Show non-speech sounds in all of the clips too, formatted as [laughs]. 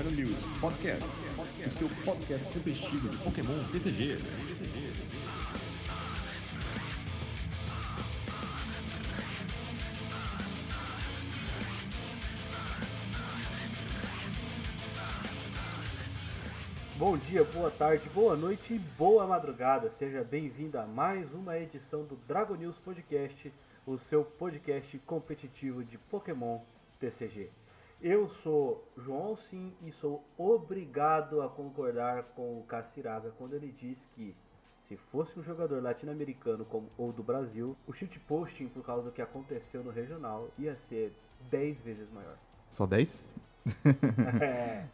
Dragon News Podcast, o seu podcast competitivo de Pokémon TCG. Bom dia, boa tarde, boa noite e boa madrugada. Seja bem-vindo a mais uma edição do Dragon News Podcast, o seu podcast competitivo de Pokémon TCG. Eu sou João Sim e sou obrigado a concordar com o Caciraga quando ele diz que se fosse um jogador latino-americano como- ou do Brasil, o shitposting por causa do que aconteceu no regional ia ser 10 vezes maior. Só 10? [laughs] É.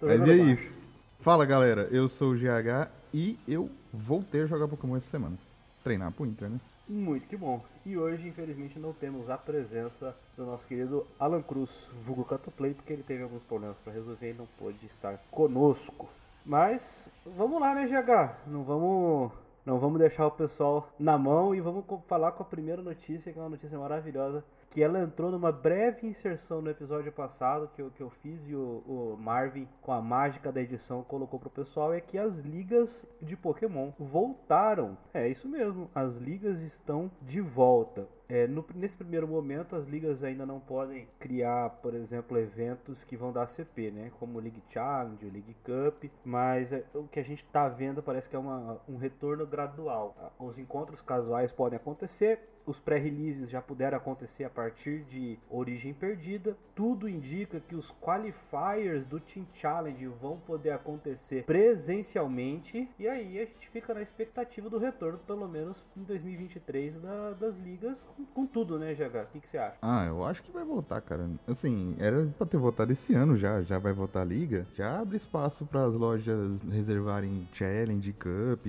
Mas e aí? baixo. Fala galera, eu sou o GH e eu voltei a jogar Pokémon essa semana. Treinar pro Inter, né? Muito que bom. E hoje, infelizmente, não temos a presença do nosso querido Alan Cruz, vulgo Catoplay, porque ele teve alguns problemas para resolver e não pôde estar conosco. Mas vamos lá, né, GH? Não vamos, não vamos deixar o pessoal na mão e vamos falar com a primeira notícia, que é uma notícia maravilhosa, que ela entrou numa breve inserção no episódio passado que eu, que eu fiz e o, o Marvin, com a mágica da edição, colocou pro pessoal, é que as ligas de Pokémon voltaram. É isso mesmo, as ligas estão de volta. É, no- nesse primeiro momento, as ligas ainda não podem criar, por exemplo, eventos que vão dar CP, né? Como o League Challenge, o League Cup, mas é, o que a gente está vendo parece que é uma- um retorno gradual. tá? Os encontros casuais podem acontecer, os pré-releases já puderam acontecer a partir de Origem Perdida. Tudo indica que os qualifiers do Team Challenge vão poder acontecer presencialmente. E aí a gente fica na expectativa do retorno, pelo menos em 2023, da- das ligas com, tudo, né, GH? O que, que você acha? Ah, eu acho que vai voltar, cara. Assim, era pra ter voltado esse ano já, já vai voltar a liga. Já abre espaço pras lojas reservarem Challenge, Cup.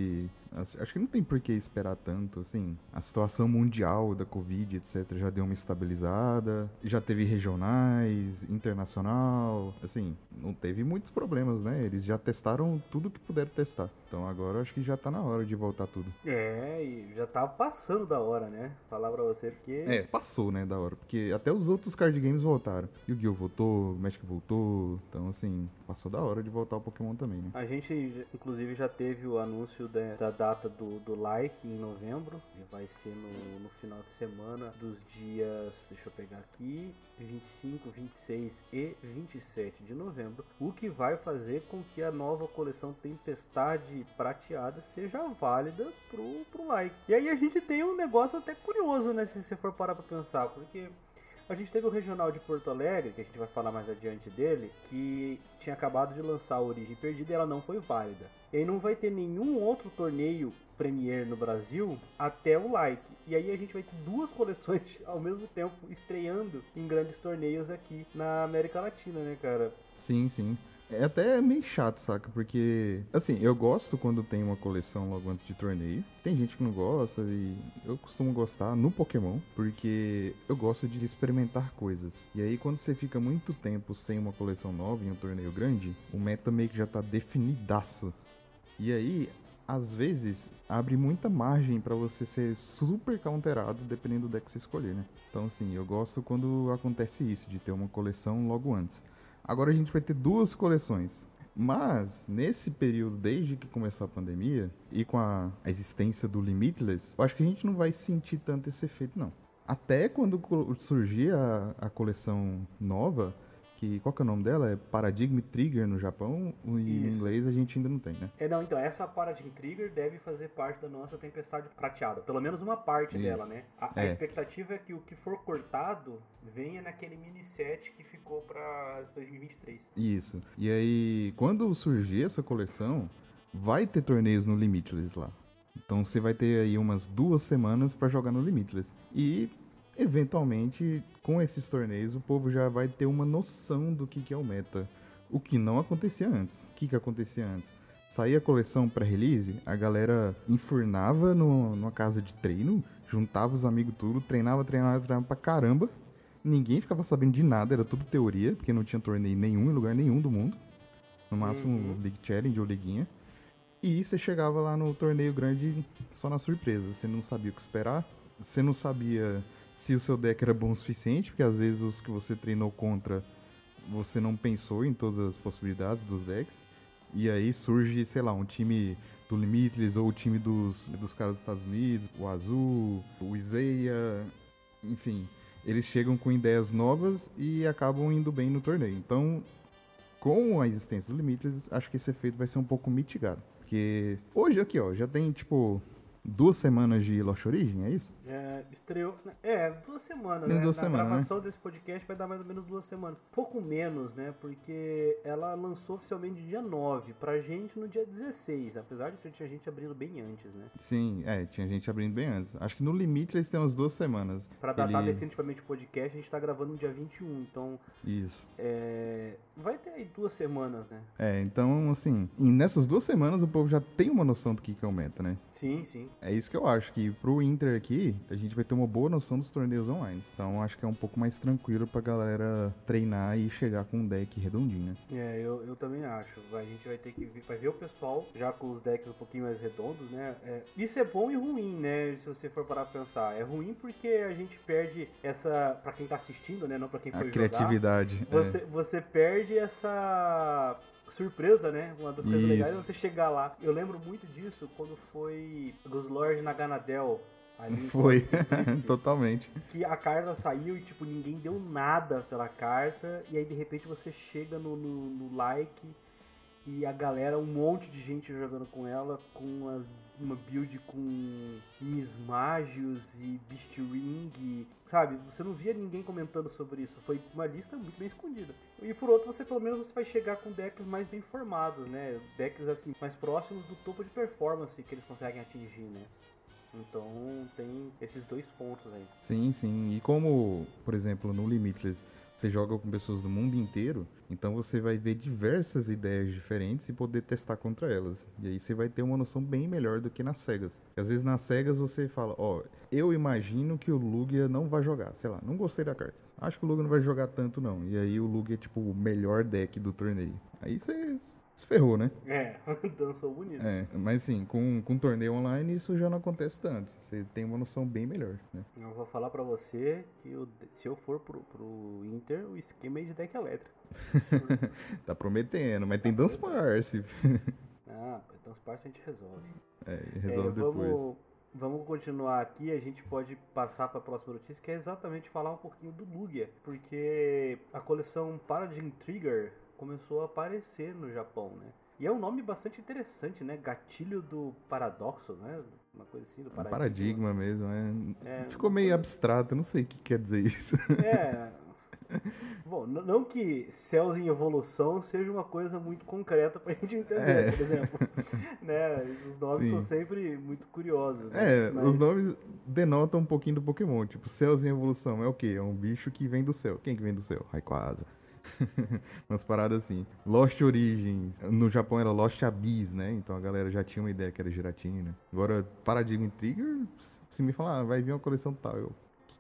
Assim, Acho que não tem por que esperar tanto, assim. A situação mundial da Covid, etc, já deu uma estabilizada. Já teve regionais, internacional. Assim, não teve muitos problemas, né? Eles já testaram tudo que puderam testar. Então agora acho que já tá na hora de voltar tudo. É, e já tá passando da hora, né? Falar pra você, porque. É, passou, né, da hora. Porque até os outros card games voltaram. Yu-Gi-Oh! voltou, Magic voltou. Então, assim, passou da hora de voltar o Pokémon também, né? A gente, inclusive, já teve o anúncio da, da data do, do like em novembro. E vai ser no, no final de semana dos dias, deixa eu pegar aqui, 25, 26 e 27 de novembro. O que vai fazer com que a nova coleção Tempestade Prateada seja válida pro, pro like. E aí a gente tem um negócio até curioso, né? Se você for parar pra pensar, porque a gente teve o regional de Porto Alegre, que a gente vai falar mais adiante dele, que tinha acabado de lançar a Origem Perdida e ela não foi válida. E aí não vai ter nenhum outro torneio Premier no Brasil até o like. E aí a gente vai ter duas [laughs] coleções ao mesmo tempo estreando em grandes torneios aqui na América Latina, né, cara? Sim, sim. É até meio chato, saca? Porque, assim, eu gosto quando tem uma coleção logo antes de torneio. Tem gente que não gosta e eu costumo gostar no Pokémon, porque eu gosto de experimentar coisas. E aí, quando você fica muito tempo sem uma coleção nova em um torneio grande, o meta meio que já tá definidaço. E aí, às vezes, abre muita margem pra você ser super counterado dependendo do deck que você escolher, né? Então, assim, eu gosto quando acontece isso, de ter uma coleção logo antes. Agora a gente vai ter duas coleções. Mas, nesse período, desde que começou a pandemia, e com a existência do Limitless, eu acho que a gente não vai sentir tanto esse efeito, não. Até quando surgir a, a coleção nova, que qual que é o nome dela? É Paradigm Trigger no Japão, e em Isso. inglês a gente ainda não tem, né? É, não, então, essa Paradigm Trigger deve fazer parte da nossa Tempestade Prateada. Pelo menos uma parte Isso. dela, né? A, a É. expectativa é que o que for cortado venha naquele mini set que ficou pra 2023. Isso. E aí, quando surgir essa coleção, vai ter torneios no Limitless lá. Então você vai ter aí umas duas semanas pra jogar no Limitless. E, eventualmente, com esses torneios, o povo já vai ter uma noção do que, que é o meta. O que não acontecia antes. O que, que acontecia antes? Saía a coleção pré-release, a galera enfurnava no, numa casa de treino, juntava os amigos tudo, treinava, treinava, treinava pra caramba. Ninguém ficava sabendo de nada, era tudo teoria, porque não tinha torneio nenhum em lugar nenhum do mundo. No máximo Uhum. League Challenge ou Liguinha. E você chegava lá no torneio grande só na surpresa. Você não sabia o que esperar. Você não sabia se o seu deck era bom o suficiente, porque às vezes os que você treinou contra você não pensou em todas as possibilidades dos decks. E aí surge, sei lá, um time do Limitless ou o time dos, dos caras dos Estados Unidos, o Azul, o Izeia, enfim. Eles chegam com ideias novas e acabam indo bem no torneio. Então, com a existência do Limitless, acho que esse efeito vai ser um pouco mitigado. Porque hoje aqui, ó, já tem tipo duas semanas de Lost Origin, é isso? É, estreou. É, duas semanas, Tem né? duas Na semanas, gravação desse podcast vai dar mais ou menos duas semanas. Pouco menos, né? Porque ela lançou oficialmente dia 9, pra gente no dia 16, apesar de que tinha gente abrindo bem antes, né? Sim, é, tinha gente abrindo bem antes. Acho que no limite eles têm umas duas semanas. Pra datar Ele- definitivamente o podcast, a gente tá gravando no dia 21, então Isso. é, vai ter aí duas semanas, né? É, então, assim, nessas duas semanas o povo já tem uma noção do que que aumenta, né? Sim, sim. É isso que eu acho, que pro Inter aqui, a gente vai ter uma boa noção dos torneios online. Então acho que é um pouco mais tranquilo pra galera treinar e chegar com um deck redondinho, né? É, eu, eu também acho. A gente vai ter que ver, vai ver o pessoal já com os decks um pouquinho mais redondos, né? É, isso é bom e ruim, né? Se você for parar pra pensar. É ruim porque a gente perde essa. Pra quem tá assistindo, né? Não pra quem A foi jogar. criatividade. é. Você, você perde essa surpresa, né? Uma das coisas Isso. legais é você chegar lá. Eu lembro muito disso quando foi Guslord na Ganadel. Ali Foi, Eclipse, [laughs] totalmente. que a carta saiu e, tipo, ninguém deu nada pela carta. E aí, de repente, você chega no, no, no like e a galera, um monte de gente jogando com ela, com uma, uma build com Mismagios e Beast Ring, sabe? Você não via ninguém comentando sobre isso. Foi uma lista muito bem escondida. E por outro, você pelo menos você vai chegar com decks mais bem formados, né? Decks assim, mais próximos do topo de performance que eles conseguem atingir, né? Então tem esses dois pontos aí. Sim, sim. E como, por exemplo, no Limitless, você joga com pessoas do mundo inteiro, então você vai ver diversas ideias diferentes e poder testar contra elas. E aí você vai ter uma noção bem melhor do que nas cegas. Às vezes nas cegas você fala, ó, eu imagino que o Lugia não vai jogar. Sei lá, não gostei da carta. Acho que o Lugia não vai jogar tanto não. E aí o Lugia é tipo o melhor deck do torneio. Aí você se ferrou, né? É, [laughs] dançou bonito. É, mas sim, com, com torneio online isso já não acontece tanto. Você tem uma noção bem melhor, né? Eu vou falar pra você que eu- se eu for pro, pro Inter, o esquema é de deck elétrico. [laughs] Tá prometendo, mas tem Dance Parse. [laughs] Ah, os parça a gente resolve. É, É, resolve depois. vamos, vamos continuar aqui, a gente pode passar para a próxima notícia, que é exatamente falar um pouquinho do Lugia, porque a coleção Paradigm Trigger começou a aparecer no Japão, né? E é um nome bastante interessante, né? Gatilho do paradoxo, né? Uma coisa assim do paradigma. paradigma mesmo, é. É, Ficou meio abstrato, eu não sei o que quer dizer isso. É. [laughs] Bom, não que céus em evolução seja uma coisa muito concreta pra gente entender, É. por exemplo. [laughs] né? Os nomes Sim. são sempre muito curiosos. Né? É, Mas- os nomes denotam um pouquinho do Pokémon. Tipo, céus em evolução é o quê? É um bicho que vem do céu. Quem que vem do céu? Rayquaza. [laughs] Umas paradas assim. Lost Origins. No Japão era Lost Abyss, né? Então a galera já tinha uma ideia que era Giratina. Agora, Paradigm Trigger, se me falar, ah, vai vir uma coleção tal, eu...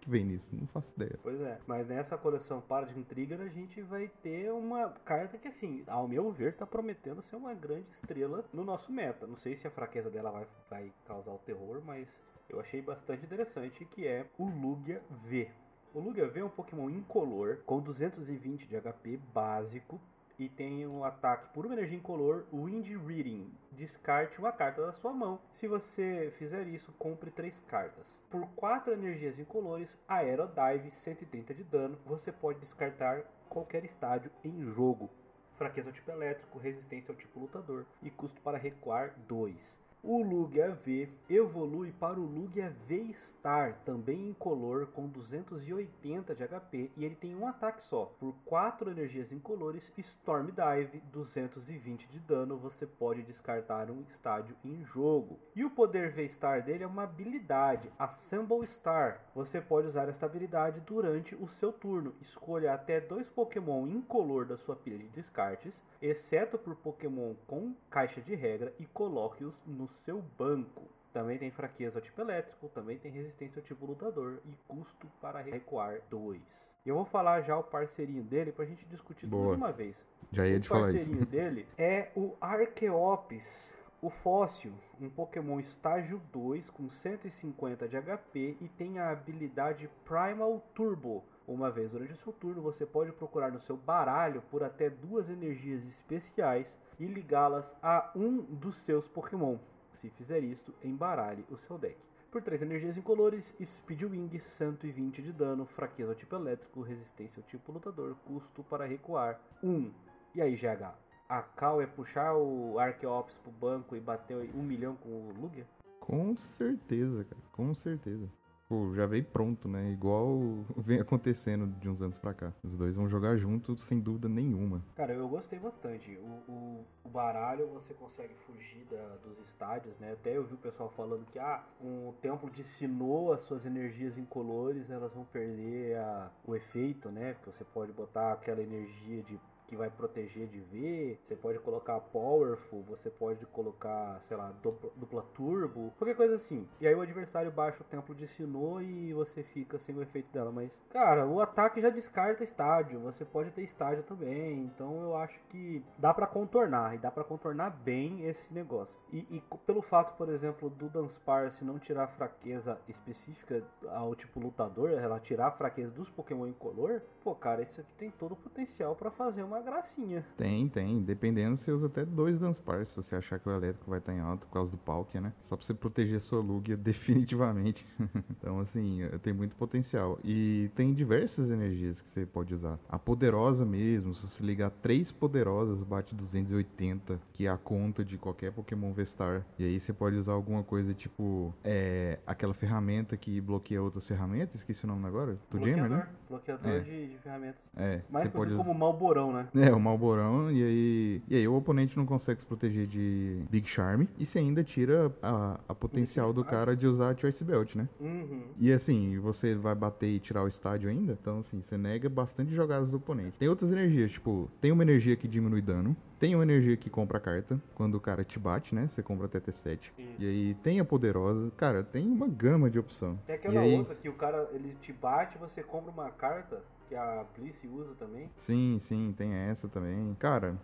Que vem nisso? Não faço ideia. Pois é, mas nessa coleção Paradigm Trigger a gente vai ter uma carta que, assim, ao meu ver, tá prometendo ser uma grande estrela no nosso meta. Não sei se a fraqueza dela vai, vai causar o terror, mas eu achei bastante interessante, que é o Lugia V. O Lugia é um Pokémon incolor, com 220 de HP básico, e tem um ataque por uma energia incolor, Wind Reading. Descarte uma carta da sua mão. Se você fizer isso, compre três cartas. Por quatro energias incolores, Aerodive 130 de dano, você pode descartar qualquer estádio em jogo. Fraqueza ao tipo elétrico, resistência ao tipo lutador e custo para recuar 2. O Lugia V evolui para o Lugia V-Star, também incolor, com 280 de HP e ele tem um ataque só. Por 4 energias incolores, Storm Dive, 220 de dano, você pode descartar um estádio em jogo. E o poder V-Star dele é uma habilidade, Assemble Star. Você pode usar esta habilidade durante o seu turno. Escolha até dois Pokémon incolor da sua pilha de descartes, exceto por Pokémon com caixa de regra, e coloque-os no seu banco. Também tem fraqueza ao tipo elétrico, também tem resistência ao tipo lutador e custo para recuar 2. Eu vou falar já o parceirinho dele pra gente discutir tudo Boa. de uma vez. Já ia o te falar isso. parceirinho [laughs] dele é o Arceops, o fóssil, um Pokémon estágio 2 com 150 de HP e tem a habilidade Primal Turbo. Uma vez durante o seu turno, você pode procurar no seu baralho por até duas energias especiais e ligá-las a um dos seus Pokémon. Se fizer isto, embaralhe o seu deck. Por 3 energias incolores, Speed Wing, 120 de dano, fraqueza ao tipo elétrico, resistência ao tipo lutador, custo para recuar 1. E aí, GH? A Cal é puxar o Arceops pro banco e bater um milhão com o Lugia? Com certeza, cara. Com certeza. Pô, já veio pronto, né? Igual [laughs] vem acontecendo de uns anos pra cá. Os dois vão jogar juntos sem dúvida nenhuma. Cara, eu gostei bastante. O, o, o baralho você consegue fugir da, dos estádios, né? Até eu vi o pessoal falando que ah, o templo de Sinnoh, as suas energias incolores, elas vão perder a, o efeito, né? Porque você pode botar aquela energia de que vai proteger de V, você pode colocar Powerful, você pode colocar, sei lá, dupla, dupla Turbo, qualquer coisa assim. E aí o adversário baixa o Templo de Sinnoh e você fica sem o efeito dela. Mas, cara, o ataque já descarta estádio, você pode ter estádio também, então eu acho que dá para contornar, e dá para contornar bem esse negócio. E, e, pelo fato, por exemplo, do Dunsparce não tirar fraqueza específica ao tipo lutador, ela tirar a fraqueza dos Pokémon incolor, pô, cara, isso aqui tem todo o potencial para fazer uma gracinha. Tem, tem. Dependendo, você usa até dois Dunsparce, se você achar que o elétrico vai estar em alta por causa do Palkia, né? Só pra você proteger sua Lugia [laughs] definitivamente. então, assim, tem muito potencial. E tem diversas energias que você pode usar. A poderosa mesmo, se você ligar três poderosas, bate 280, que é a conta de qualquer Pokémon Vestar. E aí você pode usar alguma coisa tipo é, aquela ferramenta que bloqueia outras ferramentas, esqueci o nome agora. Do Jammer, né? Bloqueador é. de, ferramentas. É. Mais conhecido como Malborão, né? É, o Malborão, e aí, e aí o oponente não consegue se proteger de Big Charm, e você ainda tira a, a potencial do cara de usar Choice Belt, né? Uhum. E assim, você vai bater e tirar o estádio ainda, então assim, você nega bastante jogadas do oponente. Tem outras energias, tipo, tem uma energia que diminui dano, tem uma energia que compra carta, quando o cara te bate, né? Você compra até T7. Isso. E aí tem a poderosa. Cara, tem uma gama de opção. Tem aquela aí... outra que o cara, ele te bate, você compra uma carta, que a Bliss usa também. Sim, sim, tem essa também. Cara,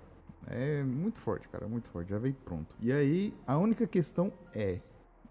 é muito forte, cara, muito forte. Já veio pronto. E aí, a única questão é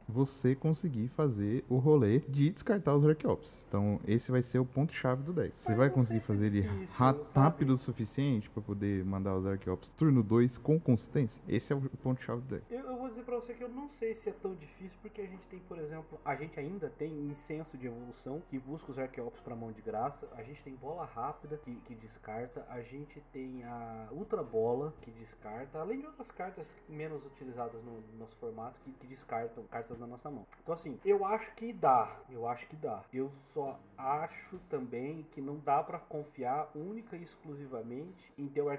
você conseguir fazer o rolê de descartar os Archeops. Então, esse vai ser o ponto-chave do deck. Você vai conseguir fazer ele rápido o suficiente para poder mandar os Archeops turno 2 com consistência? Esse é o ponto-chave do deck. Eu, eu, vou dizer para você que eu não sei se é tão difícil, porque a gente tem, por exemplo, a gente ainda tem incenso de evolução que busca os Archeops para mão de graça. A gente tem bola rápida que, que descarta. A gente tem a Ultra Bola que descarta, além de outras cartas menos utilizadas no, no nosso formato que, que descartam cartas na nossa mão. Então assim, eu acho que dá, eu acho que dá. Eu só acho também que não dá para confiar única e exclusivamente em ter o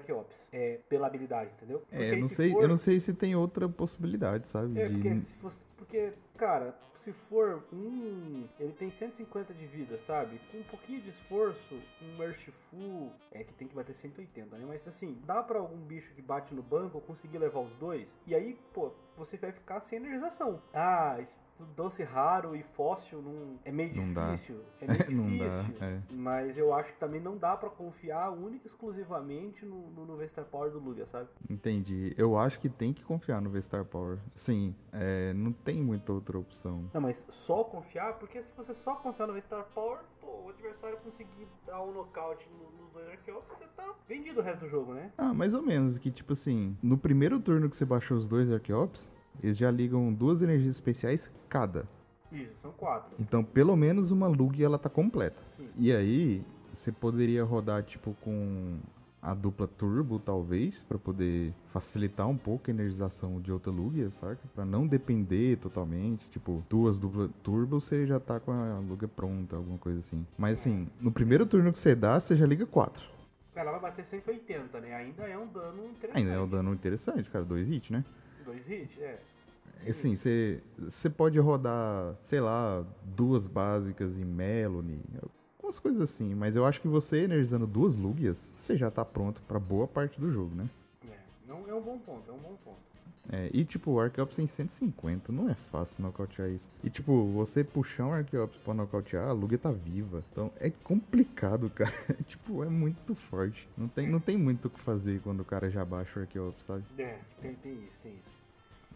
é, pela habilidade, entendeu? Porque é, eu não sei, for... eu não sei se tem outra possibilidade, sabe? É, porque, se fosse, porque cara, se for um. Ele tem 150 de vida, sabe? Com um pouquinho de esforço, um Merciful. É que tem que bater 180, né? Mas assim, dá para algum bicho que bate no banco conseguir levar os dois. E aí, pô, você vai ficar sem energização. Ah, doce raro e fóssil não é meio não difícil. Dá. [laughs] É meio difícil. Dá, é. Mas eu acho que também não dá para confiar única e exclusivamente no, no, no Vestar Power do Lugia, sabe? Entendi. Eu acho que tem que confiar no Vestar Power. Sim, é, não tem muita outra opção. Não, mas só confiar, porque se você só confiar no Vestar Power, pô, o adversário conseguir dar um nocaute nos dois Archeops, você tá vendido o resto do jogo, né? Ah, mais ou menos. Que tipo assim, no primeiro turno que você baixou os dois Archeops, eles já ligam duas energias especiais cada. Isso, são quatro. Então, pelo menos uma Lug ela tá completa. Sim. E aí, você poderia rodar tipo com a dupla turbo, talvez, para poder facilitar um pouco a energização de outra Lugia, saca? Para não depender totalmente, tipo, duas dupla turbo, você já tá com a Lugia pronta, alguma coisa assim. Mas assim, no primeiro turno que você dá, você já liga quatro. Ela vai bater 180, né? Ainda é um dano interessante. Ainda é um dano interessante, cara, dois hits, né? Dois hits, é. Assim, você pode rodar, sei lá, duas básicas em Melanie, algumas coisas assim, mas eu acho que você energizando duas Lugias, você já tá pronto para boa parte do jogo, né? É, não, é um bom ponto, é um bom ponto. É, e tipo, o Arceops tem 150, não é fácil nocautear isso. E tipo, você puxar um Arceops pra nocautear, a Lugia tá viva. Então é complicado, [laughs] cara. tipo, é muito forte. Não tem, não tem muito o que fazer quando o cara já baixa o Arceops, sabe? É, tem, tem isso, tem isso.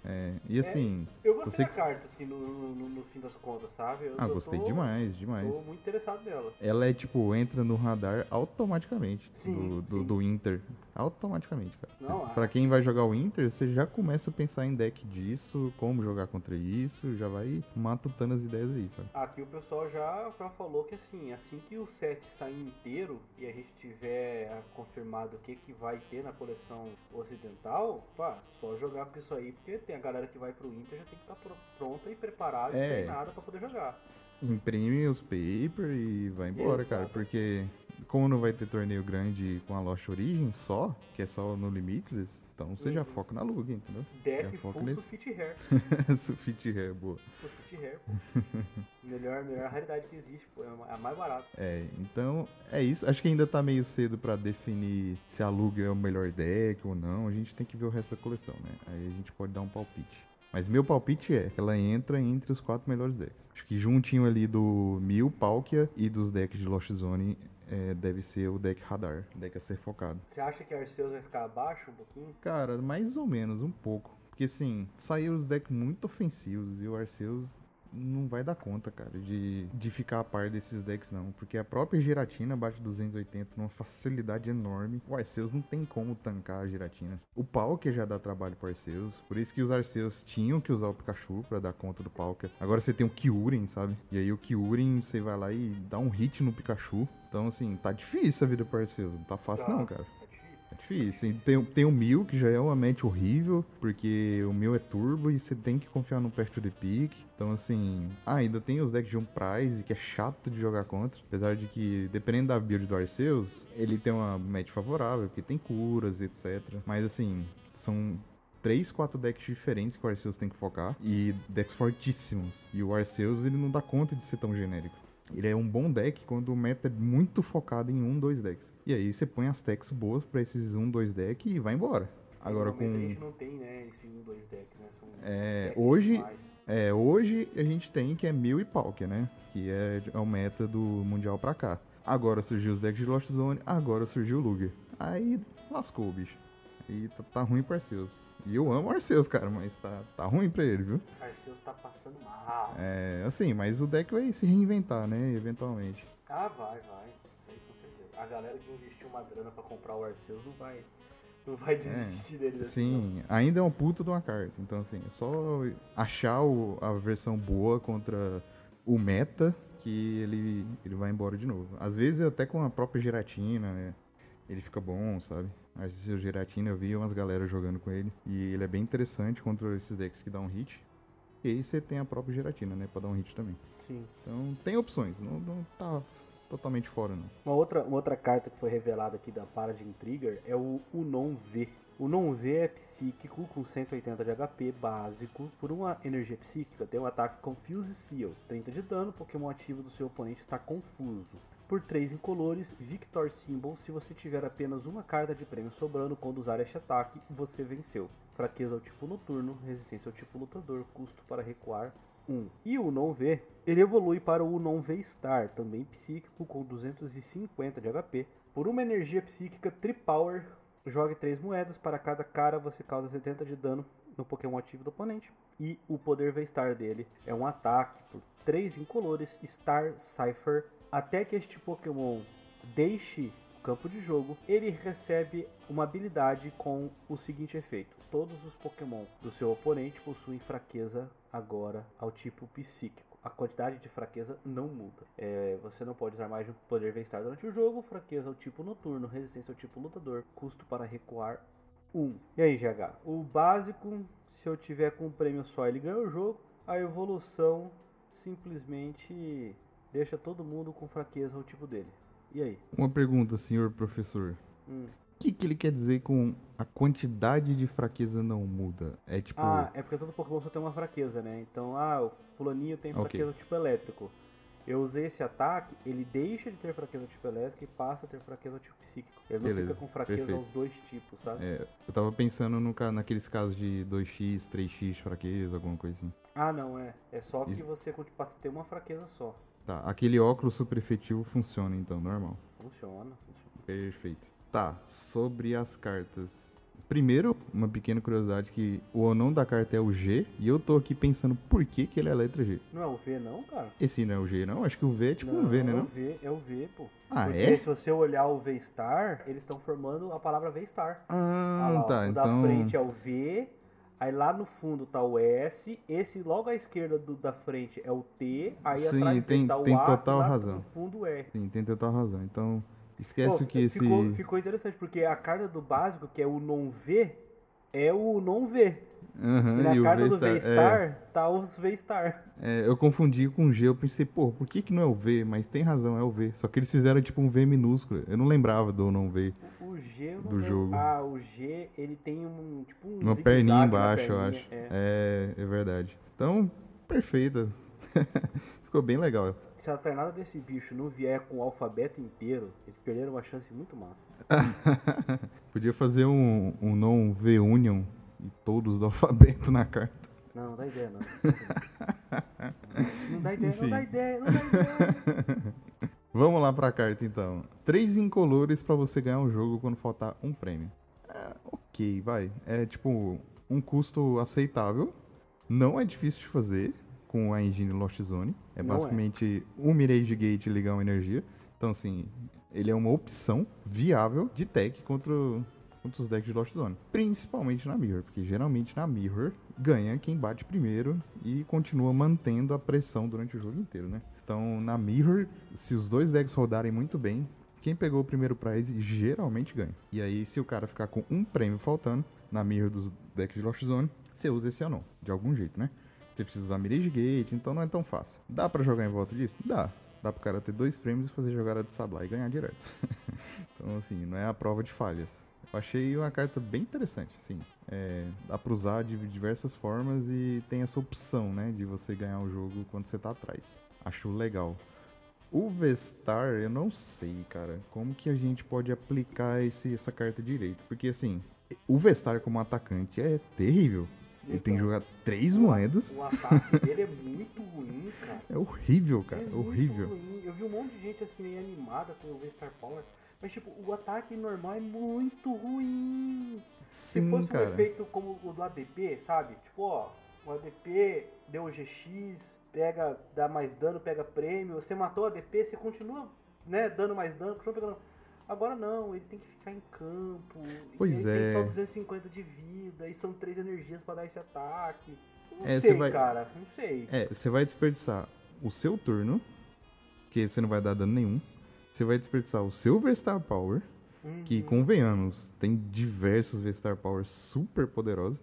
É, e assim. Eu gostei da que- carta, assim, no, no, no fim das contas, sabe? Eu, Ah, eu gostei tô- demais, demais. Tô muito interessado nela. Ela é tipo, entra no radar automaticamente Sim, do, do, sim. do Inter. Automaticamente, cara. Não, a- Pra quem vai jogar o Inter, você já começa a pensar em deck disso, como jogar contra isso, já vai matutando as ideias aí, sabe? Aqui o pessoal já, já falou que assim, assim que o set sair inteiro e a gente tiver ah, confirmado o que, que vai ter na coleção ocidental, pá, só jogar com isso aí, porque tem a galera que vai pro Inter já tem que estar pronta e preparada e É. treinada pra poder jogar. Imprime os paper e vai embora, cara. Exato. Porque como não vai ter torneio grande com a Lost Origin só, que é só no Limitless, então você já Uhum. foca na Lug, entendeu? Deck É, full nesse. Sufit Hair. [laughs] Sufit é boa. Sufit Hair, pô. [laughs] melhor, melhor raridade que existe, pô. É a mais barata. É, então é isso. Acho que ainda tá meio cedo pra definir se a Lug é o melhor deck ou não. A gente tem que ver o resto da coleção, né? Aí a gente pode dar um palpite. Mas meu palpite é que ela entra entre os quatro melhores decks. Acho que juntinho ali do Mil, Palkia e dos decks de Lost Zone é, deve ser o deck Radar, deck a ser focado. Você acha que Arceus vai ficar abaixo um pouquinho? Cara, mais ou menos, um pouco. Porque assim, saíram os decks muito ofensivos e o Arceus não vai dar conta, cara, de, de ficar a par desses decks não. Porque a própria Giratina bate 280 numa facilidade enorme. O Arceus não tem como tancar a Giratina. O Palkia já dá trabalho pro Arceus. Por isso que os Arceus tinham que usar o Pikachu pra dar conta do Palkia. Agora você tem o Kyurem, sabe? E aí o Kyurem, você vai lá e dá um hit no Pikachu. Então assim, tá difícil a vida pro Arceus. Não tá fácil Tá. não, cara. É difícil. Tem, tem o Mil, que já é uma match horrível, porque o Mil é turbo e você tem que confiar no Pest to the Peak. Então, assim. Ah, ainda tem os decks de um Prize, que é chato de jogar contra. Apesar de que, dependendo da build do Arceus, ele tem uma match favorável, porque tem curas, etc. Mas, assim, são. Três, quatro decks diferentes que o Arceus tem que focar. E decks fortíssimos. E o Arceus, ele não dá conta de ser tão genérico. Ele é um bom deck quando o meta é muito focado em um, dois decks. E aí você põe as techs boas pra esses um, dois decks e vai embora. Agora com. A gente não tem, né, esse 1, 2 decks, né? São É, hoje- demais. É, hoje a gente tem que é Mil e Palkia, né? Que é, é o meta do Mundial pra cá. Agora surgiu os decks de Lost Zone, agora surgiu o Luger. Aí lascou, bicho. E tá, tá ruim pro Arceus. E eu amo o Arceus, cara, mas tá, tá ruim pra ele, viu? Arceus tá passando mal. É, assim, mas o deck vai se reinventar, né? Eventualmente. Ah, vai, vai. Isso aí com certeza. A galera que investiu uma grana pra comprar o Arceus não vai, não vai desistir dele assim. não. Sim, ainda é um puto de uma carta. Então, assim, é só achar o- a versão boa contra o meta que ele, ele vai embora de novo. Às vezes, até com a própria geratina, né, ele fica bom, sabe? Mas o geratina eu vi umas galera jogando com ele. E ele é bem interessante contra esses decks que dão hit. E aí você tem a própria geratina, né? Pra dar um hit também. Sim. Então tem opções, não, não tá totalmente fora, não. Uma outra, uma outra carta que foi revelada aqui da Paradigm Trigger é o Unon V. O Unon V é psíquico com 180 de HP básico. Por uma energia psíquica, tem um ataque Confuse Seal. 30 de dano, Pokémon ativo do seu oponente está confuso. Por 3 incolores, Victor Symbol. Se você tiver apenas uma carta de prêmio sobrando quando usar este ataque, você venceu. Fraqueza ao tipo noturno, resistência ao tipo lutador, custo para recuar 1. E o Unon V, ele evolui para o Unon V Star, também psíquico com 250 de HP. Por uma energia psíquica Tripower, jogue 3 moedas, para cada cara você causa 70 de dano no Pokémon ativo do oponente. E o poder V Star dele é um ataque por 3 incolores Star Cipher. Até que este Pokémon deixe o campo de jogo, ele recebe uma habilidade com o seguinte efeito: todos os Pokémon do seu oponente possuem fraqueza agora ao tipo psíquico. A quantidade de fraqueza não muda. É, você não pode usar mais um poder V-Star durante o jogo. Fraqueza ao tipo noturno, resistência ao tipo lutador, custo para recuar 1. E aí, GH? O básico, se eu tiver com um prêmio só, ele ganha o jogo. A evolução simplesmente deixa todo mundo com fraqueza ao tipo dele. E aí? Uma pergunta, senhor professor. Hum. O que, que ele quer dizer com a quantidade de fraqueza não muda? É tipo. Ah, é porque todo Pokémon só tem uma fraqueza, né? Então, ah, o fulaninho tem fraqueza do tipo elétrico. Eu usei esse ataque, ele deixa de ter fraqueza tipo elétrico e passa a ter fraqueza tipo psíquico. Ele não Beleza, fica com fraqueza perfeito. aos dois tipos, sabe? é, eu tava pensando no, naqueles casos de 2x, 3x fraqueza, alguma coisa assim. Ah, não, é. É só que Isso. você passa a ter uma fraqueza só. Tá, aquele óculos super efetivo funciona então, normal. Funciona, funciona. Perfeito. Tá, sobre as cartas. Primeiro, uma pequena curiosidade que o nome da carta é o G, e eu tô aqui pensando por que, que ele é a letra G. Não é o V, não, cara? Esse não é o G, não? Acho que o V é tipo um V, né? É Não? o V, é o V, pô. Ah, Porque é? se você olhar o V-Star, eles estão formando a palavra V-Star. Ah, Ah, lá, tá. o Então. da frente é o V, aí lá no fundo tá o S, esse logo à esquerda do da frente é o T, aí Sim, atrás tem- tá o tem A, total lá razão. no fundo R. Sim, tem total razão. Então, esquece Pô, que esse. ficou, ficou interessante, porque a carta do básico, que é o não V, é o não V. Aham, E na e carta do V-Star- V-Star, tá os V-Star. É, eu confundi com G, eu pensei, pô, por que, que não é o V? Mas tem razão, é o V. Só que eles fizeram tipo um V minúsculo. Eu não lembrava do não V. O G, eu Do lembro. jogo. Ah, o G, ele tem um, tipo um Uma perninha embaixo, eu perninha, acho. é. É, é verdade. Então, perfeito. [laughs] Ficou bem legal. Se a ternada desse bicho não vier com o alfabeto inteiro, eles perderam uma chance muito massa. [laughs] Podia fazer um, um não V Union e todos do [laughs] alfabeto na carta. Não, não dá ideia, não. [laughs] Não dá ideia, não Enfim. dá ideia, não dá ideia. [laughs] Vamos lá pra carta então. Três incolores pra você ganhar um jogo quando faltar um prêmio. É, ok, vai. É tipo um custo aceitável. Não é difícil de fazer com a engine Lost Zone. É Não é. basicamente um Mirage Gate ligar uma energia. Então assim, ele é uma opção viável de tech contra, o- contra os decks de Lost Zone. Principalmente na Mirror, porque geralmente na Mirror ganha quem bate primeiro e continua mantendo a pressão durante o jogo inteiro, né? Então, na Mirror, se os dois decks rodarem muito bem, quem pegou o primeiro prize geralmente ganha. E aí, se o cara ficar com um prêmio faltando na Mirror dos decks de Lost Zone, você usa esse anão, de algum jeito, né? Você precisa usar Mirage Gate, então não é tão fácil. Dá pra jogar em volta disso? Dá. Dá pro cara ter dois prêmios e fazer jogada de Sablai e ganhar direto. [laughs] então, assim, não é a prova de falhas. Eu achei uma carta bem interessante, assim. É, dá pra usar de diversas formas e tem essa opção, né, de você ganhar o jogo quando você tá atrás. Acho legal. O V-Star, eu não sei, cara, como que a gente pode aplicar esse, essa carta direito. Porque, assim, o V-Star como atacante é terrível. Ele tem que Então, jogar três moedas. O ataque [laughs] dele é muito ruim, cara. É horrível, cara. é É muito horrível. ruim. Eu vi um monte de gente assim meio animada com o V-Star Power. Mas, tipo, o ataque normal é muito ruim. Se Sim, fosse cara. um efeito como o do ADP, sabe? Tipo, ó, o ADP deu o GX, pega, dá mais dano, pega prêmio. Você matou o ADP, você continua, né, dando mais dano, continua pegando. Agora não, ele tem que ficar em campo. Pois ele é. tem só 250 de vida, e são três energias pra dar esse ataque. Não É, sei, vai- cara, não sei. É, você vai desperdiçar o seu turno, que você não vai dar dano nenhum. Você vai desperdiçar o seu V-Star Power, que Uhum. convenhamos, tem diversos V-Star Power super poderosos,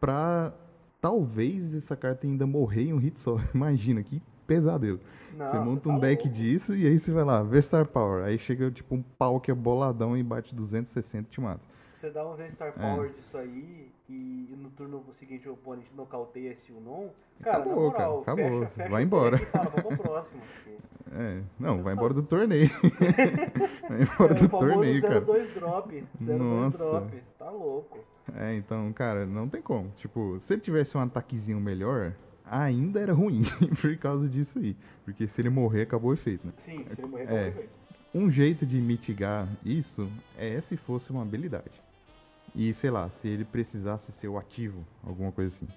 pra talvez essa carta ainda morrer em um hit só. [laughs] Imagina, que pesadelo. Não, você monta tá um deck louco. disso e aí você vai lá, V-Star Power. Aí chega tipo um pau que é boladão e bate 260 e te mata. Você dá um V-Star É. Power disso aí e no turno seguinte o oponente nocauteia esse Unon. Cara, Acabou, na moral, cara, acabou. fecha, fecha Vai embora. fala, vamos pro próximo. porque [laughs] É, não, vai embora do torneio. [laughs] vai embora É do o famoso torneio, cara. 02 drop. 02 Nossa. drop. Tá louco. É, então, cara, não tem como. Tipo, se ele tivesse um ataquezinho melhor, ainda era ruim [laughs] por causa disso aí. Porque se ele morrer, acabou o efeito, né? Sim, se ele morrer, É. acabou o efeito. Um jeito de mitigar isso é se fosse uma habilidade. E, sei lá, se ele precisasse ser o ativo, alguma coisa assim.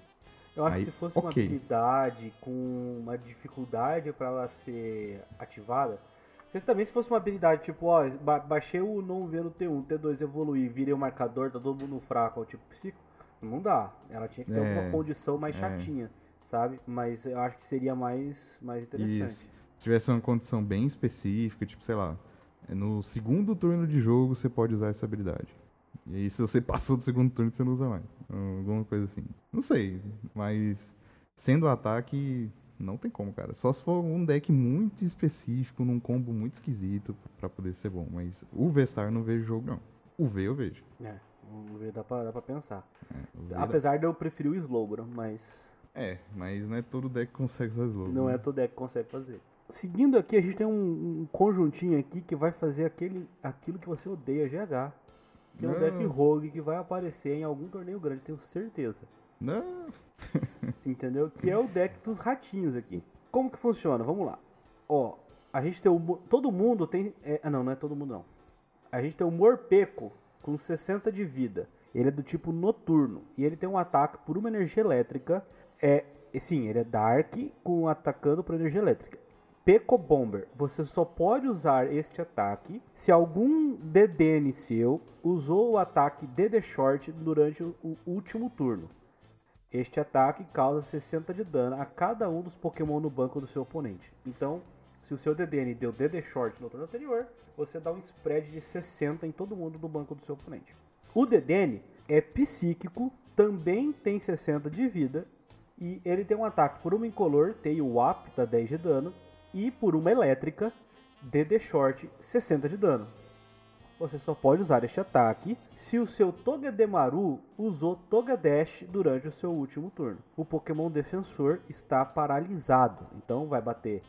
Eu acho Aí, que se fosse uma ok. habilidade com uma dificuldade pra ela ser ativada. Porque também se fosse uma habilidade tipo, ó, ba- baixei o não ver no T1, T2 evoluir, virei o marcador, tá todo mundo fraco, é o tipo psico, não dá. Ela tinha que ter É, alguma condição mais é. chatinha, sabe? Mas eu acho que seria mais, mais interessante. Isso. Se tivesse uma condição bem específica, tipo, sei lá, é no segundo turno de jogo você pode usar essa habilidade. E aí, se você passou do segundo turno, você não usa mais. Alguma coisa assim. Não sei, mas sendo ataque, não tem como, cara. Só se for um deck muito específico, num combo muito esquisito, pra poder ser bom. Mas o V-Star eu não vejo jogo, não. O V eu vejo. É, vamos ver, dá pra, dá pra pensar. O V dá- Apesar de eu preferir o Slowbro, mas É, mas não é todo deck que consegue usar slow. Não né? é todo deck que consegue fazer. Seguindo aqui, a gente tem um, um conjuntinho aqui que vai fazer aquele, aquilo que você odeia, GH. É um deck rogue que vai aparecer em algum torneio grande, tenho certeza. Não. [laughs] Entendeu? Que é o deck dos ratinhos aqui. Como que funciona? Vamos lá. Ó, a gente tem o. Todo mundo tem. é, ah, não, não é todo mundo não. A gente tem o Morpeco com 60 de vida. Ele é do tipo noturno e ele tem um ataque por uma energia elétrica. É, sim, ele é Dark com atacando por energia elétrica. Peco Bomber, você só pode usar este ataque se algum DDN seu usou o ataque DD Short durante o último turno. Este ataque causa 60 de dano a cada um dos Pokémon no banco do seu oponente. Então, se o seu DDN deu DD Short no turno anterior, você dá um spread de 60 em todo mundo do banco do seu oponente. O DDN é psíquico, também tem 60 de vida e ele tem um ataque por uma incolor, tem o WAP, dá 10 de dano, e por uma elétrica, DD Short 60 de dano. Você só pode usar este ataque se o seu Togedemaru usou Togedash durante o seu último turno. O Pokémon Defensor está paralisado, então vai bater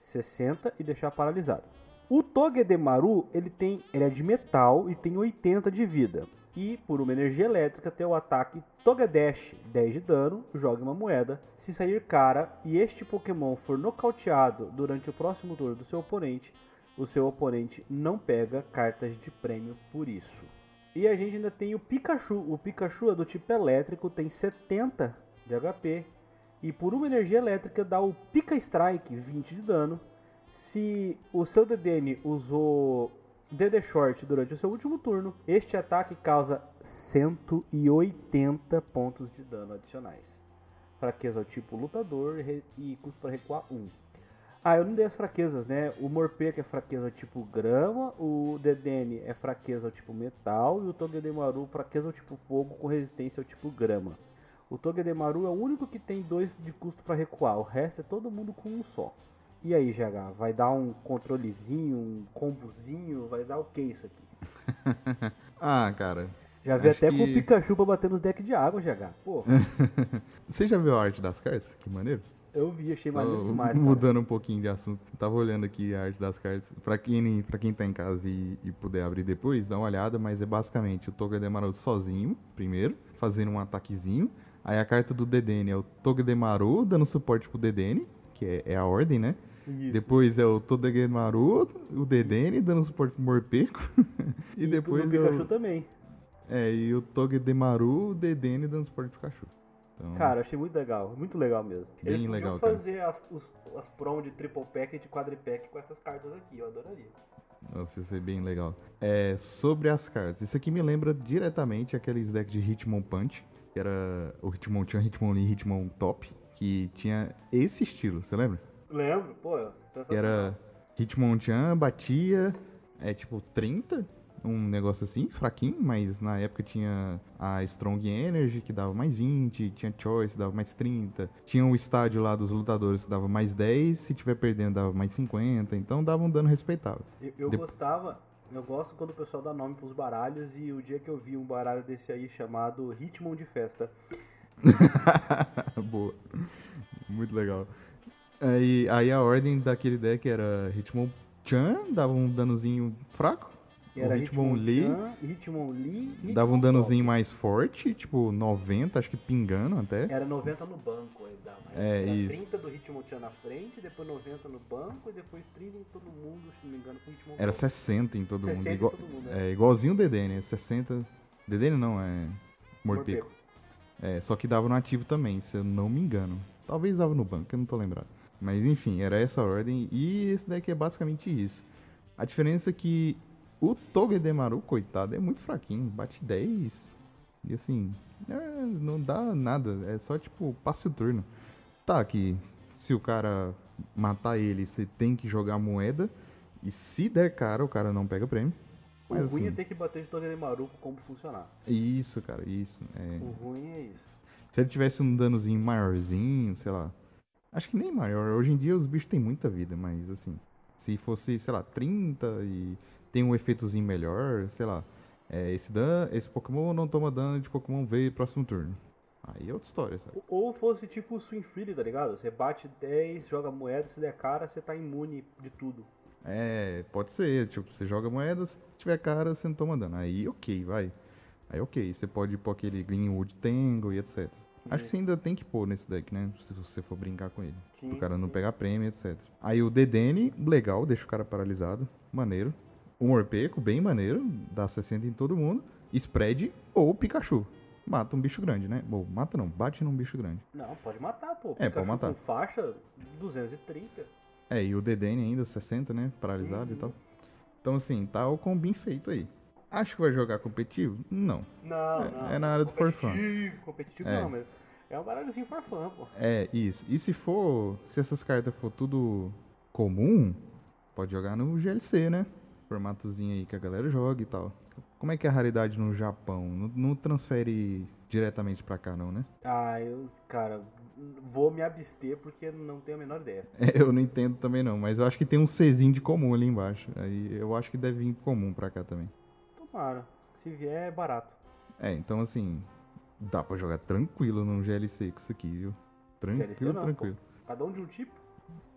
60 e deixar paralisado. O Togedemaru ele tem, ele é de metal e tem 80 de vida. E por uma energia elétrica tem o ataque Togedash, 10 de dano, joga uma moeda. Se sair cara e este Pokémon for nocauteado durante o próximo turno do seu oponente, o seu oponente não pega cartas de prêmio por isso. E a gente ainda tem o Pikachu. O Pikachu é do tipo elétrico, tem 70 de HP. E por uma energia elétrica dá o Pika Strike, 20 de dano. Se o seu DDN usou DD Short durante o seu último turno, este ataque causa 180 pontos de dano adicionais. Fraqueza ao tipo lutador e custo para recuar 1. Ah, eu não dei as fraquezas, né? O Morpeko é fraqueza ao tipo grama, o DDN é fraqueza ao tipo metal e o Togedemaru fraqueza ao tipo fogo com resistência ao tipo grama. O Togedemaru é o único que tem dois de custo para recuar, o resto é todo mundo com um só. E aí, GH, vai dar um controlezinho, um combozinho? Vai dar o que isso aqui? [laughs] ah, cara. Já vi até que... com o Pikachu pra bater nos decks de água, GH. Pô. [laughs] Você já viu a arte das cartas? Que maneiro. Eu vi, achei maneiro [laughs] demais. Mudando cara. um pouquinho de assunto. Tava olhando aqui a arte das cartas. Pra quem, pra quem tá em casa e, e puder abrir depois, dá uma olhada, mas é basicamente o Togedemaru sozinho, primeiro, fazendo um ataquezinho. Aí a carta do DDN é o Togedemaru dando suporte pro DDN, que é, é a ordem, né? Isso. Depois é o Todegemaru, o Dedenne dando suporte pro Morpeko. [laughs] e, e depois. O Pikachu também. É, e o Togedemaru, o Dedenne dando suporte pro Pikachu. Então... Cara, achei muito legal, muito legal mesmo. Bem Eles legal, fazer as, os, as prom de triple pack e de quadripack com essas cartas aqui, eu adoraria. Nossa, isso é bem legal. É, sobre as cartas, isso aqui me lembra diretamente aqueles decks de Hitmon Punch, que era o Hitmonchan, Hitmonlee e Hitmon Top, que tinha esse estilo, você lembra? Lembro, pô, sensacional. Era Hitmonchan, batia, é tipo 30, um negócio assim, fraquinho, mas na época tinha a Strong Energy, que dava mais 20, tinha Choice, dava mais 30, tinha o estádio lá dos lutadores, que dava mais 10, se tiver perdendo dava mais 50, então dava um dano respeitável. Eu, eu gostava, eu gosto quando o pessoal dá nome pros baralhos, e o dia que eu vi um baralho desse aí chamado Hitmon de Festa. [laughs] Boa, muito legal. Aí, aí a ordem daquele deck era Hitmonchan, dava um danozinho fraco. Era Hitmonlee, Hitmonlee, dava um danozinho mais forte, tipo 90, acho que pingando até. Era 90 no banco, ele dava. É, era isso. 30 do Hitmonchan na frente, depois 90 no banco e depois 30 em todo mundo, se não me engano, com o Hitmonchan. Era 60 em todo 60 mundo. Igual, em todo mundo é. é, igualzinho o DDN, 60. DDN não, é Morpeko. Morpeko. É, só que dava no ativo também, se eu não me engano. Talvez dava no banco, eu não tô lembrado. Mas enfim, era essa ordem. E esse deck é basicamente isso. A diferença é que o Togedemaru, coitado, é muito fraquinho. Bate 10. E assim, é, não dá nada. É só tipo, passe o turno. Tá, que se o cara matar ele, você tem que jogar moeda. E se der cara, o cara não pega prêmio. O Mas, ruim é assim, é ter que bater de Togedemaru pra como funcionar. Isso, cara, isso. É... O ruim é isso. Se ele tivesse um danozinho maiorzinho, sei lá, Acho que nem maior. Hoje em dia os bichos têm muita vida, mas assim. Se fosse, sei lá, 30 e tem um efeitozinho melhor, sei lá. É, esse, dan esse Pokémon não toma dano de Pokémon V próximo turno. Aí é outra história, sabe? Ou fosse tipo o Swing Free, tá ligado? Você bate 10, joga moeda, se der cara, você tá imune de tudo. É, pode ser. Tipo, você joga moeda, se tiver cara, você não toma dano. Aí ok, vai. Aí ok, você pode ir pôr aquele Greenwood Tangle e etc. Acho que você ainda tem que pôr nesse deck, né? Se você for brincar com ele. Sim, o cara não sim. pegar prêmio, etc. Aí o Dedenne, legal, deixa o cara paralisado. Maneiro. O Morpeko, bem maneiro. Dá 60 em todo mundo. spread ou Pikachu. Mata um bicho grande, né? Bom, mata não, bate num bicho grande. Não, pode matar, pô. É, Pikachu pode matar. com faixa 230. É, e o Dedenne ainda, 60, né? Paralisado e tal. Então, assim, tá o combin feito aí. Acho que vai jogar competitivo? Não. Não, É- não. é na área do for fun. Competitivo, competitivo É. não, mas é um baralhozinho for fun, pô. É, isso. E se for, se essas cartas for tudo comum, pode jogar no GLC, né? Formatozinho aí que a galera joga e tal. Como é que é a raridade no Japão? Não, não transfere diretamente pra cá, não, né? Ah, eu, cara, vou me abster porque não tenho a menor ideia. [laughs] É, eu não entendo também não, mas eu acho que tem um Czinho de comum ali embaixo. Aí eu acho que deve vir comum pra cá também. Tomara. Se vier, é barato. É, então assim, dá pra jogar tranquilo num GLC com isso aqui, viu? Tranquilo, GLC não, tranquilo. Cada um de um tipo.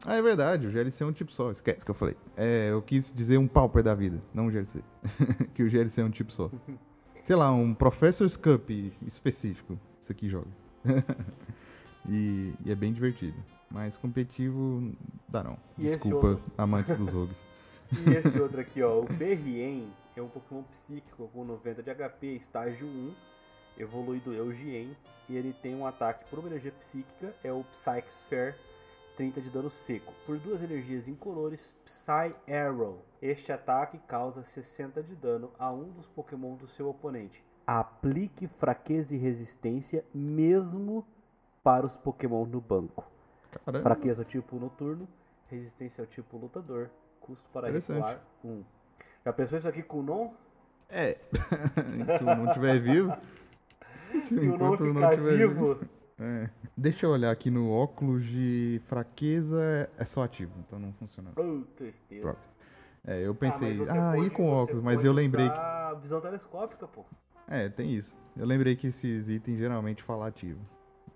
Ah, é verdade, o GLC é um tipo só, esquece que eu falei. É, eu quis dizer um Pauper da vida, não um GLC. [laughs] que o GLC é um tipo só. [laughs] Sei lá, um Professor's Cup específico, isso aqui joga. [laughs] e, e é bem divertido. Mas competitivo, dá não. E Desculpa, amantes dos rogues. E esse outro aqui, ó, o Berrien é um Pokémon psíquico com 90 de HP, estágio 1, evoluído Eugien, e ele tem um ataque por uma energia psíquica, é o Psychic Sphere, 30 de dano seco. Por duas energias incolores, Psy Arrow. Este ataque causa 60 de dano a um dos Pokémon do seu oponente. Aplique fraqueza e resistência mesmo para os Pokémon no banco. Caramba, Fraqueza ao tipo noturno, resistência ao tipo lutador, custo para recuar 1. Já pensou isso aqui com o non? é. [laughs] Se o não estiver vivo. Se o non ficar tiver vivo, É. Deixa eu olhar aqui no óculos de fraqueza, é- só ativo, então não funciona. oh, tristeza. Pronto. É, eu pensei, você ah, pode- e com óculos, mas eu lembrei que. usar visão telescópica, pô. É, tem isso. Eu lembrei que esses itens geralmente falam ativo.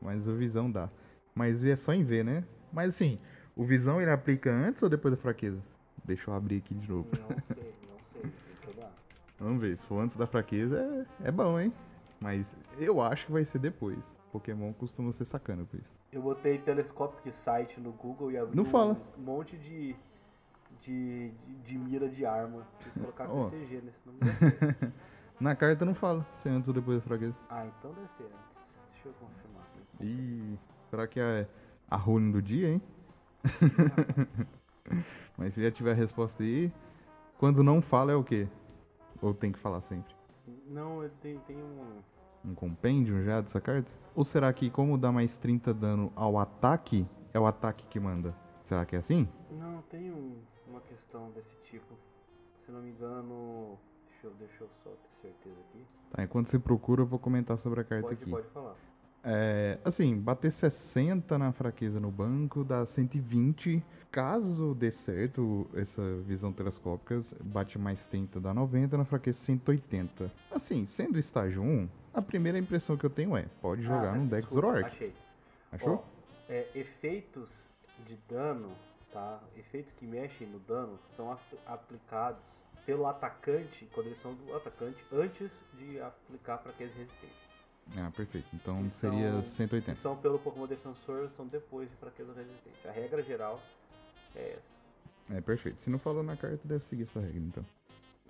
Mas o visão dá. Mas é só em ver, né? Mas assim, o visão ele aplica antes ou depois da fraqueza? Deixa eu abrir aqui de novo. Não sei, não sei. Tem que olhar. Vamos ver, se for antes da fraqueza é, é bom, hein? Mas eu acho que vai ser depois. Pokémon costuma ser sacana por isso. Eu botei telescópico site no Google e abri Não um fala. monte de, de, de, de mira de arma. Tem que colocar Ó. TCG nesse nome. [laughs] Na carta não fala se é antes ou depois da fraqueza. ah, então deve ser antes. Deixa eu confirmar. Ih, será que é a rune do dia, hein? [laughs] Mas se já tiver a resposta aí, quando não fala é o quê? Ou tem que falar sempre? Não, ele tem, tem um. Um compêndio já dessa carta? Ou será que como dá mais 30 dano ao ataque, é o ataque que manda? Será que é assim? Não, tem um- uma questão desse tipo. Se não me engano. Deixa eu, deixa eu só ter certeza aqui. Tá, enquanto você procura, eu vou comentar sobre a carta Pode, aqui. pode falar. É, assim, bater 60 na fraqueza no banco dá 120. Caso dê certo essa visão telescópica, bate mais 30, dá 90, na fraqueza 180. Assim, sendo estágio 1, a primeira impressão que eu tenho é, pode jogar Ah, num aqui, deck desculpa, Zoroark. Achei. Achou? É, efeitos de dano, tá? Efeitos que mexem no dano são aplicados pelo atacante, quando eles são do atacante, antes de aplicar fraqueza e resistência. Ah, perfeito. Então Se seria são- 180. Se são pelo Pokémon Defensor, são depois de fraqueza ou resistência. A regra geral é essa. É, perfeito. Se não falou na carta, deve seguir essa regra, então.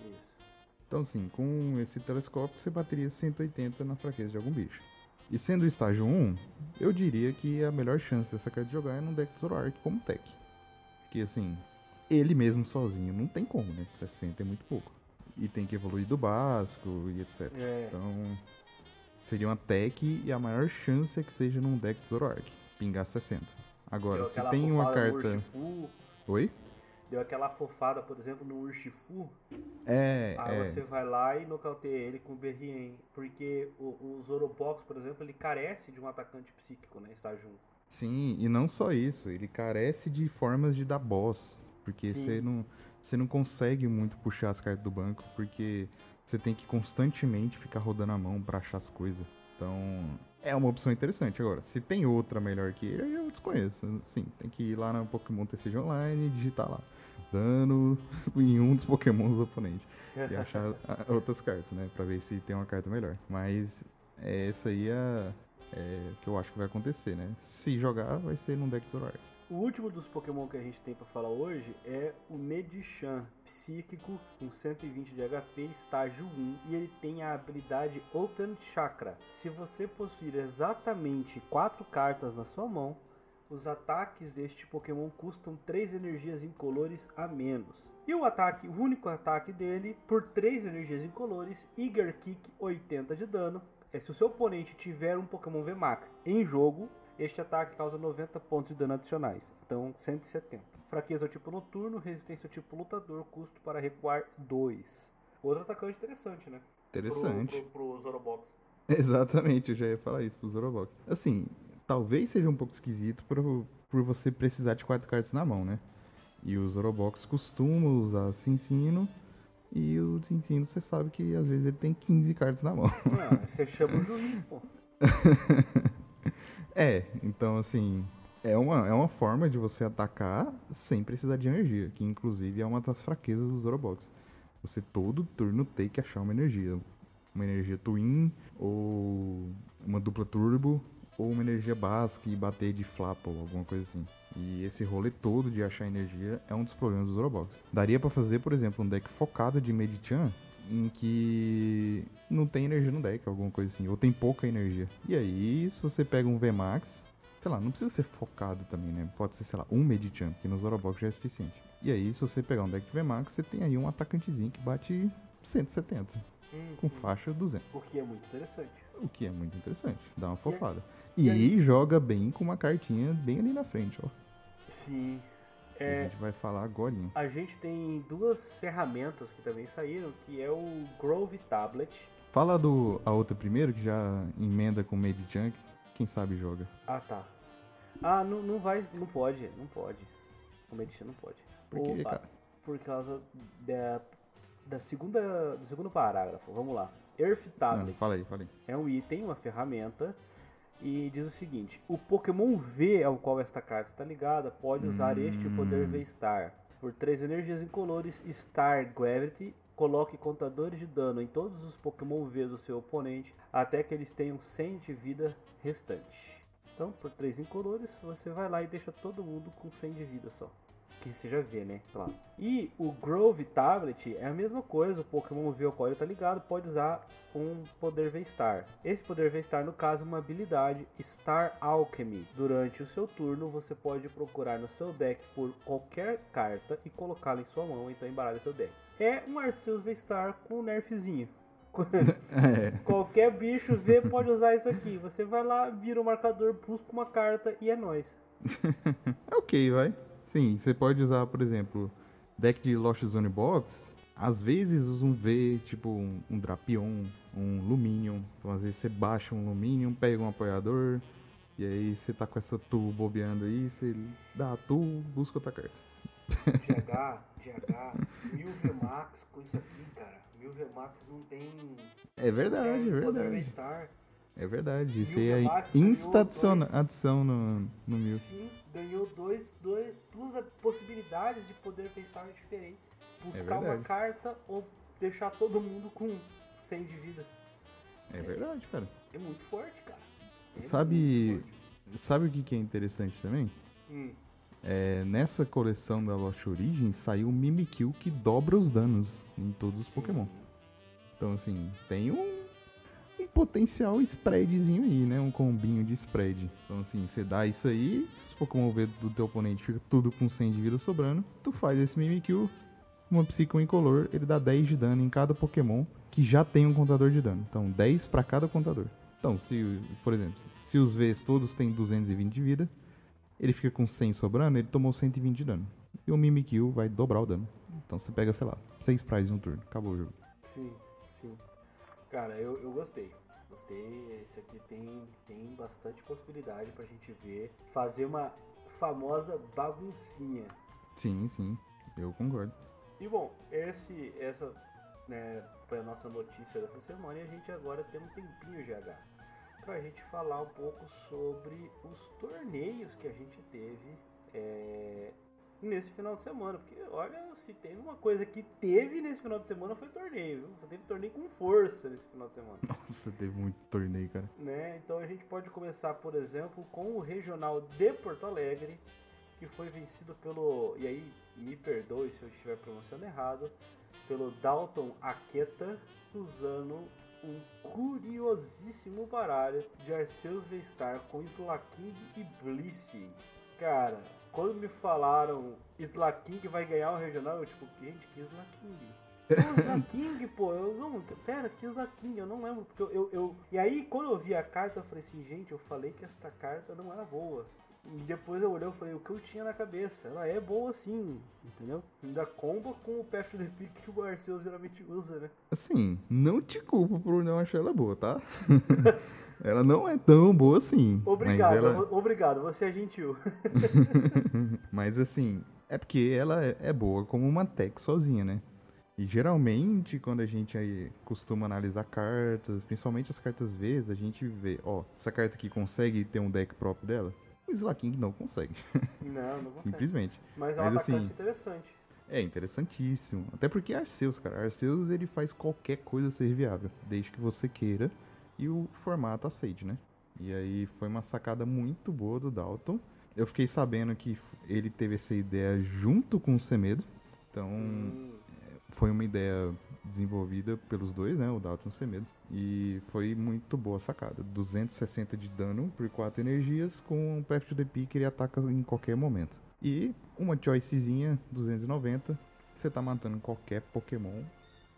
Isso. Então, sim, com esse telescópio você bateria 180 na fraqueza de algum bicho. E sendo o estágio 1, eu diria que a melhor chance dessa carta de jogar é num deck Zoroark como tech. Porque, assim, ele mesmo sozinho não tem como, né? 60 é muito pouco. E tem que evoluir do básico e etc. É, Então, seria uma tech e a maior chance é que seja num deck Zoroark. Pingar 60. Agora, deu se tem uma carta... Urshifu, Oi? deu aquela fofada, por exemplo, no Urshifu, É, Aí é. você vai lá e nocauteia ele com o Berrien. Porque o, o Zorobox, por exemplo, ele carece de um atacante psíquico, né? Estágio 1. Sim, e não só isso, ele carece de formas de dar boss. Porque você não, você não consegue muito puxar as cartas do banco, porque você tem que constantemente ficar rodando a mão pra achar as coisas. Então, é uma opção interessante. Agora, se tem outra melhor que ele, eu desconheço. Sim, tem que ir lá no Pokémon TCG Online e digitar lá. Dano [laughs] em um dos Pokémon do oponente. E achar outras cartas, né? Pra ver se tem uma carta melhor. Mas é, essa aí é, é que eu acho que vai acontecer, né? Se jogar, vai ser num deck Zoroark. O último dos Pokémon que a gente tem para falar hoje é o Medichan, psíquico, com 120 de HP, estágio 1, e ele tem a habilidade Open Chakra. Se você possuir exatamente 4 cartas na sua mão, os ataques deste Pokémon custam 3 energias incolores a menos. E o ataque, o único ataque dele, por 3 energias incolores, Eager Kick 80 de dano. É se o seu oponente tiver um Pokémon VMAX em jogo, este ataque causa 90 pontos de dano adicionais, então 170. Fraqueza ao tipo noturno, resistência ao tipo lutador, custo para recuar 2. Outro atacante interessante, né? Interessante. Pro, pro, pro Zorobox. [laughs] Exatamente, eu já ia falar isso pro Zorobox. Assim, talvez seja um pouco esquisito por, por você precisar de quatro cartas na mão, né? E o Zorobox costuma usar Cincino. E o Cincino, você sabe que às vezes ele tem 15 cartas na mão. Ah, você chama o juiz, [laughs] pô. [laughs] É, então assim, é uma, é uma forma de você atacar sem precisar de energia, que inclusive é uma das fraquezas do Zorobox. Você todo turno tem que achar uma energia. Uma energia twin, ou uma dupla turbo, ou uma energia básica e bater de flap ou alguma coisa assim. E esse rolê todo de achar energia é um dos problemas do Zorobox. Daria pra fazer, por exemplo, um deck focado de Medichan em que não tem energia no deck, alguma coisa assim, ou tem pouca energia. E aí, se você pega um VMAX, sei lá, não precisa ser focado também, né? Pode ser, sei lá, um Medichan, que no Zorobox já é suficiente. E aí, se você pegar um deck de VMAX, você tem aí um atacantezinho que bate 170, com faixa 200. O que é muito interessante. O que é muito interessante, dá uma fofada. e E, aí- joga bem com uma cartinha bem ali na frente, ó. Sim. A É, gente vai falar agora. a gente tem duas ferramentas que também saíram, que é o Grove Tablet. Fala do a outra primeiro, que já emenda com Medichan, que quem sabe joga. Ah, tá. Ah, não, não vai, não pode, não pode. O Medichan não pode. Por quê, Opa, cara? Por causa da, da segunda, do segundo parágrafo. Vamos lá. Earth Não, Tablet. fala aí, fala aí. é um item, uma ferramenta, e diz o seguinte: o Pokémon V ao qual esta carta está ligada pode usar este poder V-Star. Por 3 energias incolores, Star Gravity, coloque contadores de dano em todos os Pokémon V do seu oponente até que eles tenham 100 de vida restante. Então, por 3 incolores, você vai lá e deixa todo mundo com 100 de vida só. Que seja V, né? Claro. E o Grove Tablet é a mesma coisa. O Pokémon V ao qual ele tá ligado pode usar um poder V-Star. Esse poder V-Star, no caso, é uma habilidade Star Alchemy. Durante o seu turno, você pode procurar no seu deck por qualquer carta e colocá-la em sua mão, então embaralha seu deck. É um Arceus V-Star com um nerfzinho. [laughs] É, Qualquer bicho V pode usar isso aqui. Você vai lá, vira o marcador, busca uma carta e é nóis. [laughs] é ok, vai. Sim, você pode usar, por exemplo, deck de Lost Zone Box. Às vezes usa um V, tipo um, um Drapion, um Luminion. Então às vezes você baixa um Luminion, pega um apoiador. E aí você tá com essa tool bobeando aí, você dá a tool, busca outra carta. GH, GH, 1000 VMAX com isso aqui, cara. 1000 VMAX não tem. É verdade, é poder verdade. É verdade. Isso Mil aí é insta adição no, no mil. Sim, ganhou dois, dois, duas possibilidades de poder V-Star diferentes. Buscar uma verdade. carta ou deixar todo mundo com 100 de vida. É verdade, cara. É muito forte, cara. É Sabe, muito forte. sabe o que que é interessante também? Hum, É, nessa coleção da Lost Origin saiu o Mimikyu que dobra os danos em todos os. Pokémon. Então, assim, tem um, um potencial spreadzinho aí, né? Um combinho de spread. Então, assim, você dá isso aí, se os Pokémon V do teu oponente fica tudo com 100 de vida sobrando, tu faz esse Mimikyu, uma Psycho incolor, ele dá 10 de dano em cada Pokémon que já tem um contador de dano. Então, 10 pra cada contador. Então, se, por exemplo, se os Vs todos têm 220 de vida, ele fica com 100 sobrando, ele tomou 120 de dano. E o Mimikyu vai dobrar o dano. Então você pega, sei lá, 6 prizes no turno. Acabou o jogo. Sim, sim. Cara, eu, eu gostei. Gostei. Esse aqui tem, tem bastante possibilidade pra gente ver. Fazer uma famosa baguncinha. Sim, sim. Eu concordo. E bom, esse, essa né, foi a nossa notícia dessa semana e a gente agora tem um tempinho, GH, pra gente falar um pouco sobre os torneios que a gente teve é, nesse final de semana. Porque, olha, se teve uma coisa que teve nesse final de semana foi torneio, viu? Teve torneio com força nesse final de semana. Nossa, teve muito torneio, cara. né? Então a gente pode começar, por exemplo, com o Regional de Porto Alegre, que foi vencido pelo. E aí, me perdoe se eu estiver pronunciando errado. Pelo Dalton Aketa, usando um curiosíssimo baralho de Arceus V-Star com Slaking e Blissey. Cara, quando me falaram Slaking vai ganhar o regional, eu tipo, gente, que Slaking? [laughs] Slaking, pô, eu não, pera, que Slaking, eu não lembro, porque eu, eu, eu, E aí, quando eu vi a carta, eu falei assim, gente, eu falei que esta carta não era boa. E depois eu olhei e falei, o que eu tinha na cabeça? Ela é boa sim, entendeu? Ainda comba com o Path to the Peak que o Arceus geralmente usa, né? Assim, não te culpo por não achar ela boa, tá? [laughs] ela não é tão boa assim. Obrigado, ela... obrigado, você é gentil. [laughs] mas assim, é porque ela é, é boa como uma tech sozinha, né? E geralmente, quando a gente aí costuma analisar cartas, principalmente as cartas Vs, a gente vê, ó, essa carta aqui consegue ter um deck próprio dela? O Slaking não consegue. Não, não consegue. Simplesmente. Mas é um Mas, atacante assim, interessante. É interessantíssimo. Até porque é Arceus, cara. Arceus ele faz qualquer coisa ser viável, desde que você queira e o formato aceite, né? E aí foi uma sacada muito boa do Dalton. Eu fiquei sabendo que ele teve essa ideia junto com o Semedo. Então, Hum, foi uma ideia desenvolvida pelos dois, né? O Dalton Semedo. E foi muito boa a sacada. 260 de dano por 4 energias com um Path to the Peak ele ataca em qualquer momento. E uma choicezinha 290, você tá matando qualquer Pokémon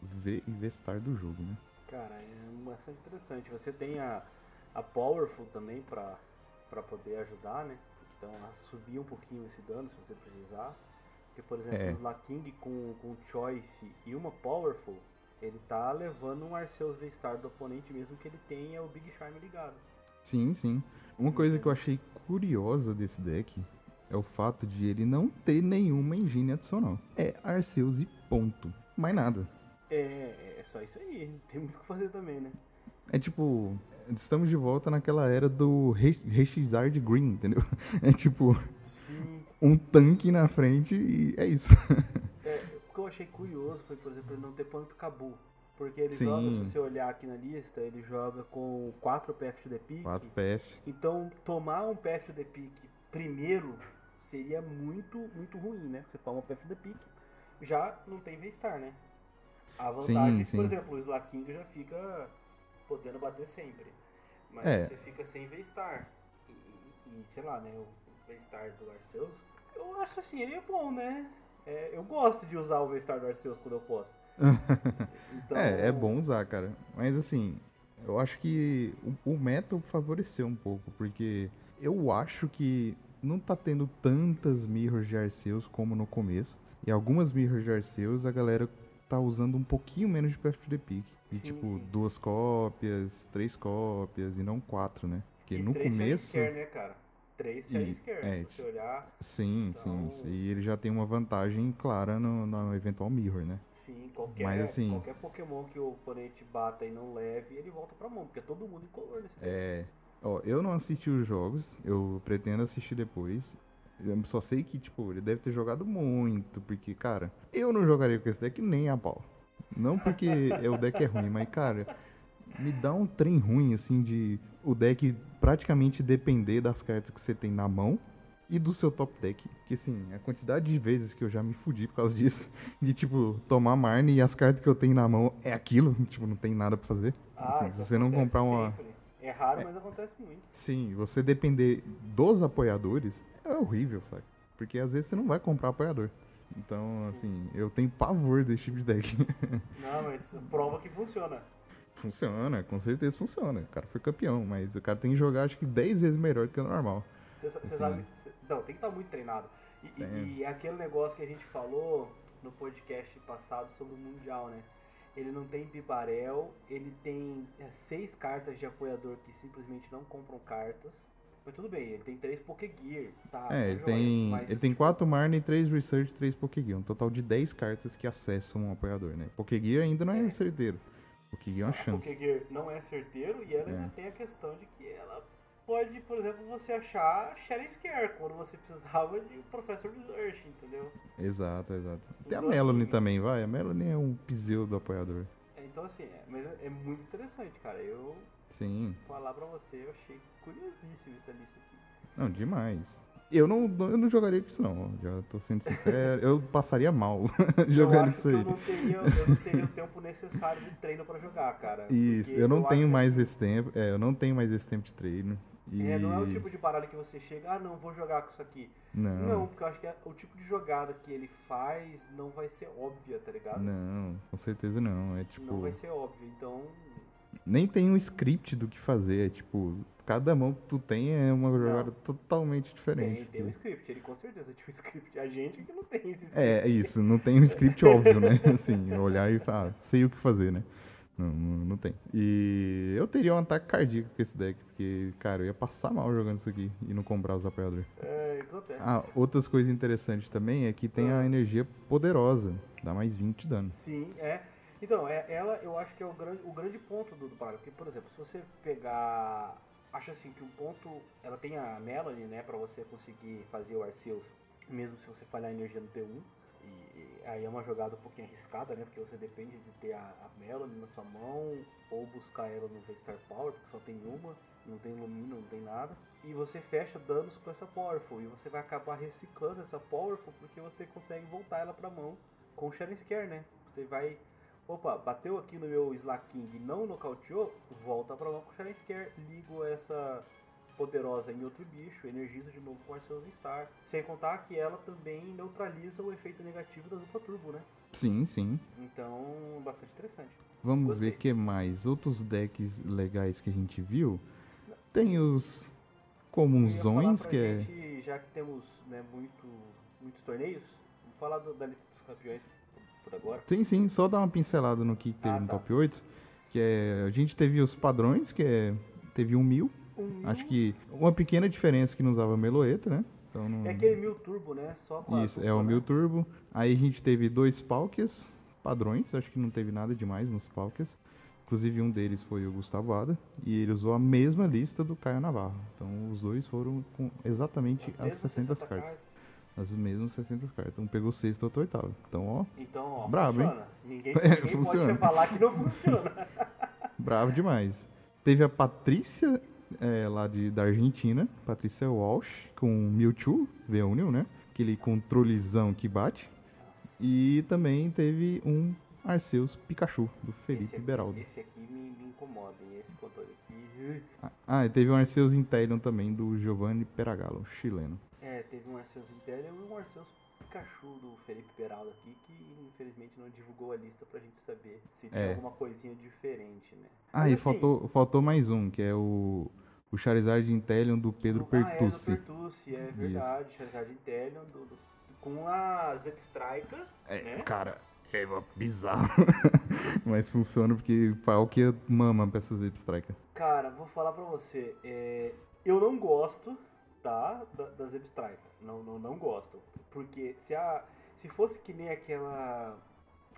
V e do jogo, né? cara, é bastante interessante. Você tem a, a Powerful também pra poder ajudar, né? Então, subir um pouquinho esse dano se você precisar. Porque, por exemplo, É. o Slaking com, com Choice e uma Powerful, ele tá levando um Arceus V-Star do oponente mesmo que ele tenha o Big Charm ligado. Sim, sim. Uma coisa que eu achei curiosa desse deck é o fato de ele não ter nenhuma engine adicional. É Arceus e ponto. Mais nada. É, é só isso aí. Não [laughs] tem muito o que fazer também, né? É tipo, estamos de volta naquela era do Re- Rexizard Green, entendeu? [laughs] É tipo, Sim. Um tanque na frente e é isso. [laughs] É, o que eu achei curioso foi, por exemplo, ele não ter Pump Cabu. Porque ele Sim. joga, se você olhar aqui na lista, ele joga com 4 PF to the Peak. 4 PF. Então, tomar um PF to the Peak primeiro seria muito, muito ruim, né? Você toma um PF to the Peak, já não tem V-Star, né? A vantagem Sim, é que, por sim. exemplo, o Slaking já fica podendo bater sempre. Mas É. você fica sem V-Star. E, e, sei lá, né? O V-Star do Arceus, eu acho assim, ele é bom, né? É, eu gosto de usar o V-Star do Arceus quando eu posso. [laughs] Então, É, é bom usar, cara. Mas assim, eu acho que o, o meta favoreceu um pouco, porque eu acho que não tá tendo tantas mirrors de Arceus como no começo. E algumas mirrors de Arceus a galera tá usando um pouquinho menos de Path to the Peak. E Sim, tipo, sim. duas cópias, três cópias e não quatro, né? Porque E no começo. Scare, né, cara? Três E- Scare, é, se você olhar. Sim, Então- sim. E ele já tem uma vantagem clara no, no eventual mirror, né? Sim, qualquer, Mas, assim- qualquer Pokémon que o oponente bata e não leve, ele volta pra mão, porque é todo mundo incolor nesse deck. É. Ó, eu não assisti os jogos, eu pretendo assistir depois. Eu só sei que, tipo, ele deve ter jogado muito, porque, cara, eu não jogaria com esse deck nem a pau. Não porque [laughs] o deck é ruim, mas, cara, me dá um trem ruim, assim, de o deck praticamente depender das cartas que você tem na mão e do seu top deck. Porque, assim, a quantidade de vezes que eu já me fudi por causa [laughs] disso, de, tipo, tomar Marne e as cartas que eu tenho na mão é aquilo, [laughs] tipo, não tem nada pra fazer. Assim, isso se você não comprar uma. sempre. É raro, mas acontece muito. Sim, você depender dos apoiadores é horrível, sabe? Porque às vezes você não vai comprar apoiador. Então, assim, eu tenho pavor desse tipo de deck. [laughs] Não, mas prova que funciona. Funciona, com certeza funciona. O cara foi campeão, mas o cara tem que jogar acho que 10 vezes melhor do que o normal. Você sa- você Sim. sabe. Não, tem que estar muito treinado. E, e- e aquele negócio que a gente falou no podcast passado sobre o Mundial, né? Ele não tem Bibarel, ele tem é, seis cartas de apoiador que simplesmente não compram cartas. Mas tudo bem, ele tem três Pokégear, tá? é, tá ele joia, tem, mas, ele tem tipo, 4 Marne, 3 Research, 3 Pokégear. Um total de 10 cartas que acessam um apoiador, né? Pokégear ainda não é, É. certeiro. Pokégear é uma A chance. Pokégear não é certeiro e ela É. ainda tem a questão de que ela pode, por exemplo, você achar Shadow Scare quando você precisava de Professor Research, entendeu? Exato, exato. Tem a Então, Melanie assim, também, vai. A Melanie é um pseudo apoiador. É, Então assim, é, mas é, é muito interessante, cara. Eu Sim. falar pra você, eu achei curiosíssimo essa lista aqui. Não, demais. Eu não, eu não jogaria com isso, não. Já tô sendo sincero. eu passaria mal [laughs] Eu jogando isso que eu aí. não, teria, eu não teria o tempo necessário de treino pra jogar, cara. Isso, eu não acho tenho mais assim, esse tempo. É, eu não tenho mais esse tempo de treino. E... É, não é o tipo de baralho que você chega, ah, não, vou jogar com isso aqui. Não, Não, porque eu acho que é- o tipo de jogada que ele faz não vai ser óbvia, tá ligado? não, com certeza não. É tipo. Não vai ser óbvio, então. Nem tem um script do que fazer. É tipo, cada mão que tu tem é uma jogada totalmente diferente. Tem, tem um script, ele com certeza tinha um script. A gente que não tem esse script. É, é isso, não tem um script óbvio, né? [laughs] Assim, olhar e falar, ah, sei o que fazer, né? Não, não, não tem. E eu teria um ataque cardíaco com esse deck, porque, cara, eu ia passar mal jogando isso aqui e não comprar os apoiadores. É, acontece. Ah, outras coisas interessantes também é que tem a Ah. energia poderosa, dá mais 20 de dano. Sim, é. Então, é, ela eu acho que é o grande, o grande ponto do, do. Porque, por exemplo, se você pegar. Acho assim que um ponto. Ela tem a Melanie, né? Pra você conseguir fazer o Arceus, mesmo se você falhar a energia no T1. E, e aí é uma jogada um pouquinho arriscada, né? Porque você depende de ter a, a Melanie na sua mão ou buscar ela no V-Star Power, porque só tem uma, não tem Lumina, não tem nada. E você fecha danos com essa Powerful. E você vai acabar reciclando essa Powerful porque você consegue voltar ela pra mão com o Sharing Scare, né? Você vai. Opa, bateu aqui no meu Slaking e não nocauteou, volta pra mão com o Sharing Scare, ligo essa poderosa em outro bicho, energizo de novo com Arceus Star. Sem contar que ela também neutraliza o efeito negativo da dupla turbo, né? Sim, sim. Então, bastante interessante. Vamos Gostei. ver o que mais. Outros decks legais que a gente viu. Tem os falar que é. gente, já que temos né, muito, muitos torneios, vamos falar do- da lista dos campeões por agora. Sim, sim, só dar uma pincelada no que teve Ah, no tá. top 8. Que é. A gente teve os padrões, que é. Teve um mil. Um Acho que uma pequena diferença que não usava meloeta, né? Então não. É aquele mil turbo, né? Só com Isso, é dupla, o né? mil turbo. Aí a gente teve dois Palkias padrões, acho que não teve nada demais nos Palkias. Inclusive um deles foi o Gustavo Ada, e ele usou a mesma lista do Caio Navarro. Então os dois foram com exatamente as, mesmas 60 cartas. As mesmas 60 cartas. Um pegou sexto, outro oitavo. Então, ó, Então, ó, Brabo, hein? funciona. Ninguém, É, [laughs] ninguém funciona. pode falar que não funciona. [laughs] bravo demais. Teve a Patrícia, é, lá de, da Argentina, Patrícia Walsh, com Mewtwo, V1, né? Aquele controlezão que bate. E também teve um Arceus Pikachu, do Felipe esse aqui, Beraldo. Esse aqui me, me incomoda, hein? Esse controle aqui. [laughs] Ah, e teve um Arceus Intellion também, do Giovanni Peragallo, chileno. É, teve um Arceus Intellion e um Arceus Pikachu do Felipe Beraldo aqui, que infelizmente não divulgou a lista pra gente saber se tinha É. alguma coisinha diferente, né? Ah, Mas e assim, faltou, faltou mais um, que é o, o Charizard Intellion do Pedro Ah, é, do é verdade. Charizard Intellion do, do- com a Zepstrika, É, né? cara, é bizarro. [laughs] Mas funciona porque Palkia mama pra essas Striker. Cara, vou falar pra você, é, eu não gosto, tá, da, da Zepstrika. Não, não, não gosto. Porque se, a, se fosse que nem aquela...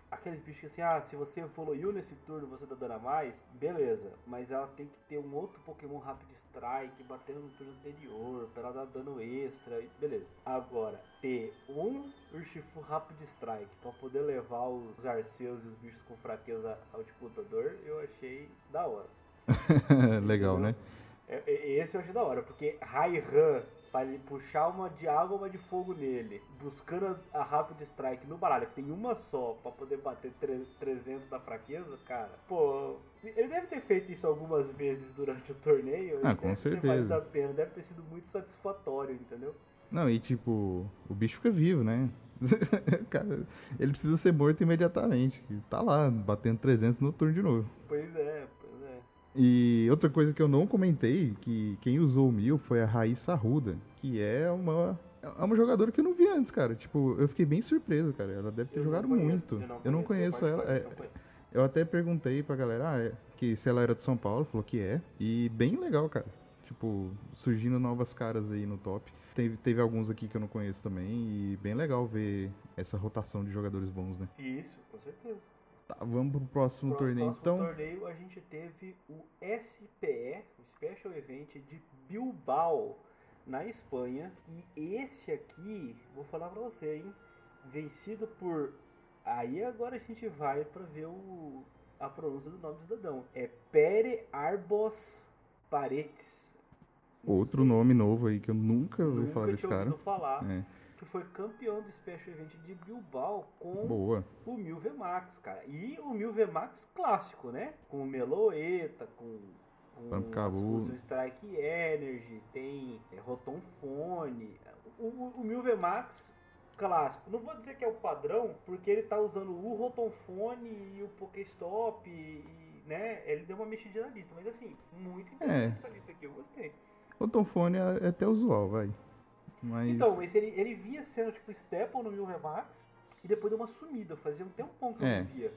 Aqueles bichos que assim, ah, se você evoluiu nesse turno você dá dano a mais, beleza. Mas ela tem que ter um outro Pokémon Rapid Strike batendo no turno anterior, pra ela dar dano extra, beleza. Agora, ter um Urshifu Rapid Strike pra poder levar os Arceus e os bichos com fraqueza ao disputador, eu achei da hora. [laughs] Legal, né? É, é, Esse eu achei da hora, porque Raihan, para ele puxar uma de água uma de fogo nele, buscando a, Rapid Strike no baralho, que tem uma só, pra poder bater tre- 300 da fraqueza, cara, pô, ele deve ter feito isso algumas vezes durante o torneio. Ah, com certeza. Ter a pena, deve ter sido muito satisfatório, entendeu? Não, e tipo, o bicho fica vivo, né? [laughs] Cara, ele precisa ser morto imediatamente. Tá lá, batendo 300 no turno de novo. Pois é. E outra coisa que eu não comentei, que quem usou o Mil foi a Raíssa Arruda, que é uma é uma jogadora que eu não vi antes, cara. Tipo, eu fiquei bem surpreso, cara. Ela deve ter Eu jogado conheço, muito. Eu não conheço, ela. é, não conheço. eu até perguntei pra galera ah, é, que se ela era de São Paulo, falou que é. E bem legal, cara. Tipo, surgindo novas caras aí no top. Teve, teve alguns aqui que eu não conheço também. E bem legal ver essa rotação de jogadores bons, né? Isso, com certeza. Tá, vamos pro próximo Pro torneio. próximo Então, torneio a gente teve o SPE, o Special Event de Bilbao, na Espanha. E esse aqui, vou falar pra você, hein? Vencido por. Aí agora a gente vai pra ver o... a pronúncia do nome do cidadão. É Pere Arbos Paredes. Outro nome novo aí que eu nunca ouvi Nunca falar desse tinha cara. ouvido falar. É, Que foi campeão do Special Event de Bilbao com boa. o Mil Max, cara. E o Mil Max clássico, né? Com o Meloeta, com, com Fusion Strike Energy, tem é, Rotonfone. O, o, o Mil Max clássico. Não vou dizer que é o padrão, porque ele tá usando o Rotonfone e o Pokéstop e, né? Ele deu uma mexidinha na lista, mas assim, muito interessante É. essa lista aqui, eu gostei. O Tonfone é é até usual, vai. Mas. Então, mas ele, ele vinha sendo tipo Staple no Mil Remax e depois deu uma sumida. Fazia um tempão que eu É. não via.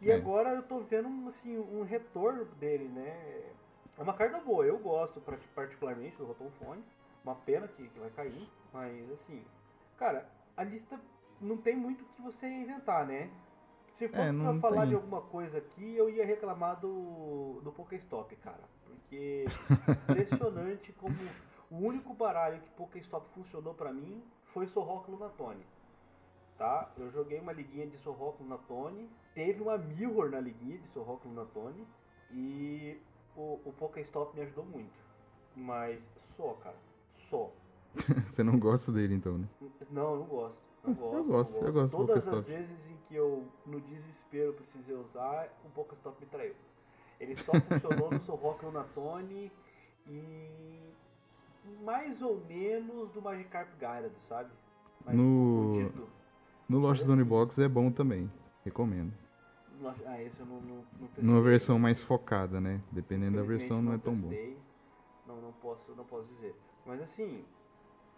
E É. agora eu tô vendo assim, um retorno dele, né? É uma carta boa, eu gosto particularmente do Rotonfone. Uma pena que, que vai cair, mas assim, cara, a lista não tem muito o que você inventar, né? Se fosse É, pra falar tem. de alguma coisa aqui, eu ia reclamar do, do Pokéstop, cara. Porque [laughs] impressionante como o único baralho que Pokéstop funcionou pra mim foi Sorrock Lunatone. Tá? Eu joguei uma liguinha de Sorrock Lunatone, teve uma Mirror na liguinha de Sorrock Lunatone e o, o Pokéstop me ajudou muito. Mas só, cara. Só. [laughs] Você não gosta dele então, né? Não, eu não gosto. Não Eu gosto, gosto, eu gosto Todas as vezes em que eu, no desespero, precisei usar, o Pokéstop me traiu. Ele só funcionou no Sorrock Lunatone e mais ou menos do Magikarp Gyarados, sabe? Mas No-. No Lost Mas Zone assim- Box é bom também. Recomendo. Não Ah, esse eu não, não, não testei. Numa versão mais focada, né? Dependendo da versão, não é tão bom. Não, não posso, não posso dizer. Mas assim,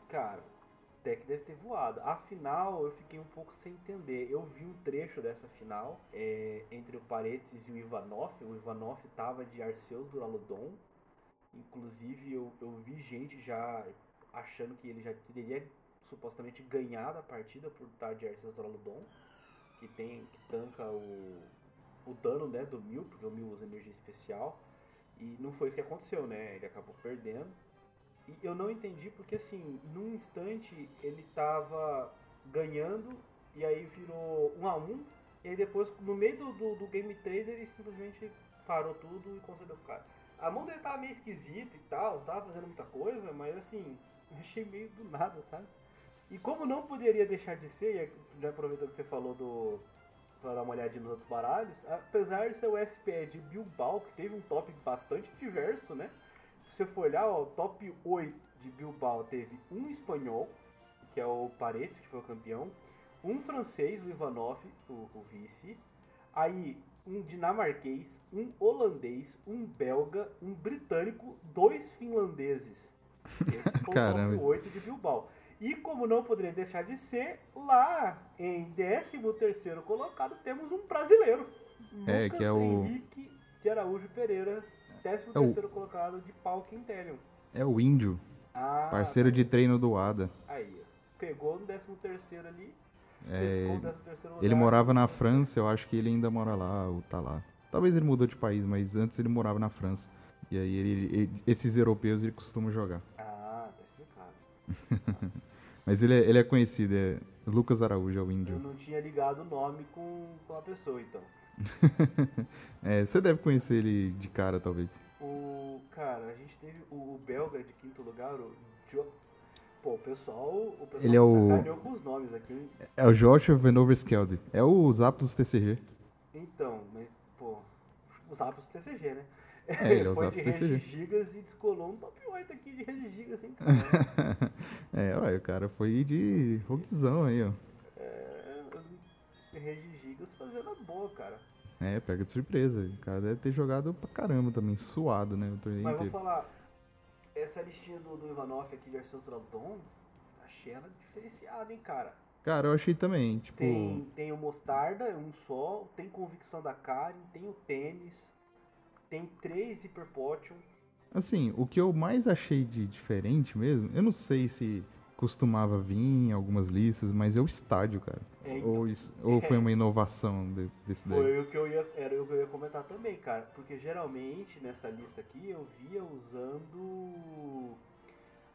cara, o deck deve ter voado. A final eu fiquei um pouco sem entender. Eu vi um trecho dessa final é, entre o Paredes e o Ivanov. O Ivanov tava de Arceus Duraludon. Inclusive eu, eu vi gente já achando que ele já teria supostamente ganhado a partida por estar de. Que tem. que tanca o, o dano né, do Mil, porque o Mil usa energia especial. E não foi isso que aconteceu, né? Ele acabou perdendo. E eu não entendi porque, assim, num instante ele tava ganhando e aí virou 1 a 1 E aí depois, no meio do, do, do Game 3, ele simplesmente parou tudo e concedeu pro cara. A mão dele tava meio esquisita e tal, tava fazendo muita coisa, mas assim, achei meio do nada, sabe? E como não poderia deixar de ser, e já aproveitando que você falou do. pra dar uma olhadinha nos outros baralhos, apesar de ser o SPE de Bilbao, que teve um top bastante diverso, né? Se você for olhar, ó, o top 8 de Bilbao teve um espanhol, que é o Paredes, que foi o campeão, um francês, o Ivanov, o, o vice, aí um dinamarquês, um holandês, um belga, um britânico, dois finlandeses. Esse foi [laughs] Caramba. o top 8 de Bilbao. E como não poderia deixar de ser, lá em 13º colocado temos um brasileiro. É, Lucas que é o- Henrique de Araújo Pereira, 13º colocado de Palco Interior. É o Índio, Ah, parceiro tá. de treino do Ada. Aí, pegou no 13º ali, É, pescou no 13º lugar. ele morava na França, eu acho que ele ainda mora lá, ou tá lá. Talvez ele mudou de país, mas antes ele morava na França. E aí ele- ele- esses europeus ele costuma jogar. Ah, tá explicado. [laughs] Mas ele é, ele é conhecido, é Lucas Araújo, é o Eu índio. não tinha ligado o nome com, com a pessoa, então. [laughs] É, você deve conhecer ele de cara, talvez. O. Cara, a gente teve o, o belga de quinto lugar, o jo... Pô, o pessoal. O pessoal Ele é o- com os nomes aqui. hein? É o Joshua Venoverskelde. É o Zapdos TCG. Então, mas, pô. Os Apos do TCG, né? É, [laughs] ele é o foi Zapdos de TCG. Regigigas e descolou um top 8 aqui de Regigigas, hein, cara? [laughs] é, ué, o cara foi de roguezão aí, ó. é, Regigigas fazendo a boa, cara. É, pega de surpresa. O cara deve ter jogado pra caramba também, suado, né? O torneio Mas vou inteiro. falar, essa listinha do, do Ivanov aqui de Arceus Draudon, achei ela diferenciada, hein, cara. Cara, eu achei também, tipo. Tem, tem o Mostarda, um só, tem Convicção da Karen, tem o Tênis, tem três Hyper Potion. Assim, o que eu mais achei de diferente mesmo, eu não sei se costumava vir em algumas listas, mas é o estádio, cara. É, Ou, isso- ou foi uma inovação de- desse daí? Foi o que eu ia, era o que eu ia comentar também, cara. Porque geralmente nessa lista aqui eu via usando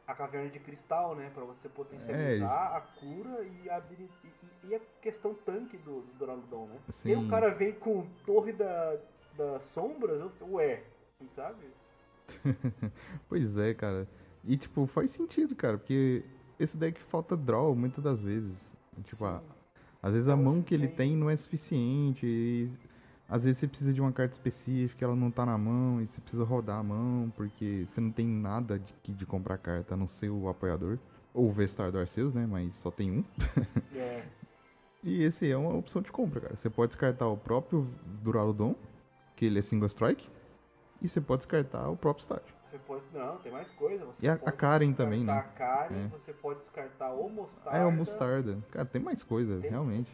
a caverna de cristal, né? Pra você potencializar a cura e a, e- e a questão tanque do, do Doraludon, né? E Sim. o cara vem com torre da, das sombras, eu fico, ué, sabe? [laughs] Pois é, cara. E, tipo, faz sentido, cara, porque esse deck falta draw muitas das vezes. Tipo, a- às vezes a mão que ele tem- não é suficiente. E às vezes você precisa de uma carta específica, ela não tá na mão, e você precisa rodar a mão, porque você não tem nada de, que- de comprar carta a não ser o apoiador. Ou o Vestar do Arceus, né? Mas só tem um. [laughs] É, E esse é uma opção de compra, cara. Você pode descartar o próprio Duraludon, que ele é single strike, e você pode descartar o próprio estádio. você pode. Não, tem mais coisa. Você E a- a Karen também, né? A Karen, É. você pode descartar o Mostarda. Ah, é o Mostarda. Cara, tem mais coisa, Tem- realmente.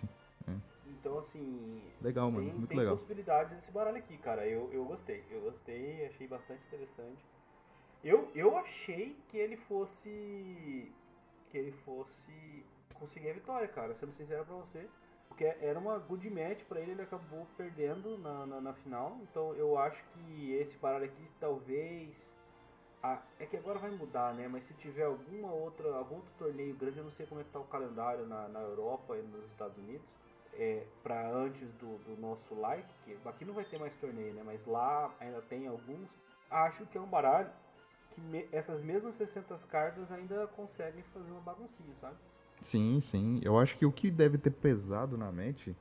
Então, assim. Legal, mano. tem, Muito tem legal. possibilidades nesse baralho aqui, cara. Eu, eu gostei. Eu gostei, achei bastante interessante. Eu, eu achei que ele fosse. Que ele fosse conseguir a vitória, cara. Sendo sincero pra você. Porque era uma good match pra ele, ele acabou perdendo na, na, na final. Então eu acho que esse aqui talvez. Ah, é que agora vai mudar, né? Mas se tiver alguma outra, algum outro torneio grande, eu não sei como é que tá o calendário na, na Europa e nos Estados Unidos é, para antes do, do nosso like, que aqui não vai ter mais torneio, né? Mas lá ainda tem alguns. Acho que é um baralho que me- essas mesmas 60 cartas ainda conseguem fazer uma baguncinha, sabe? Sim, sim. Eu acho que o que deve ter pesado na mente.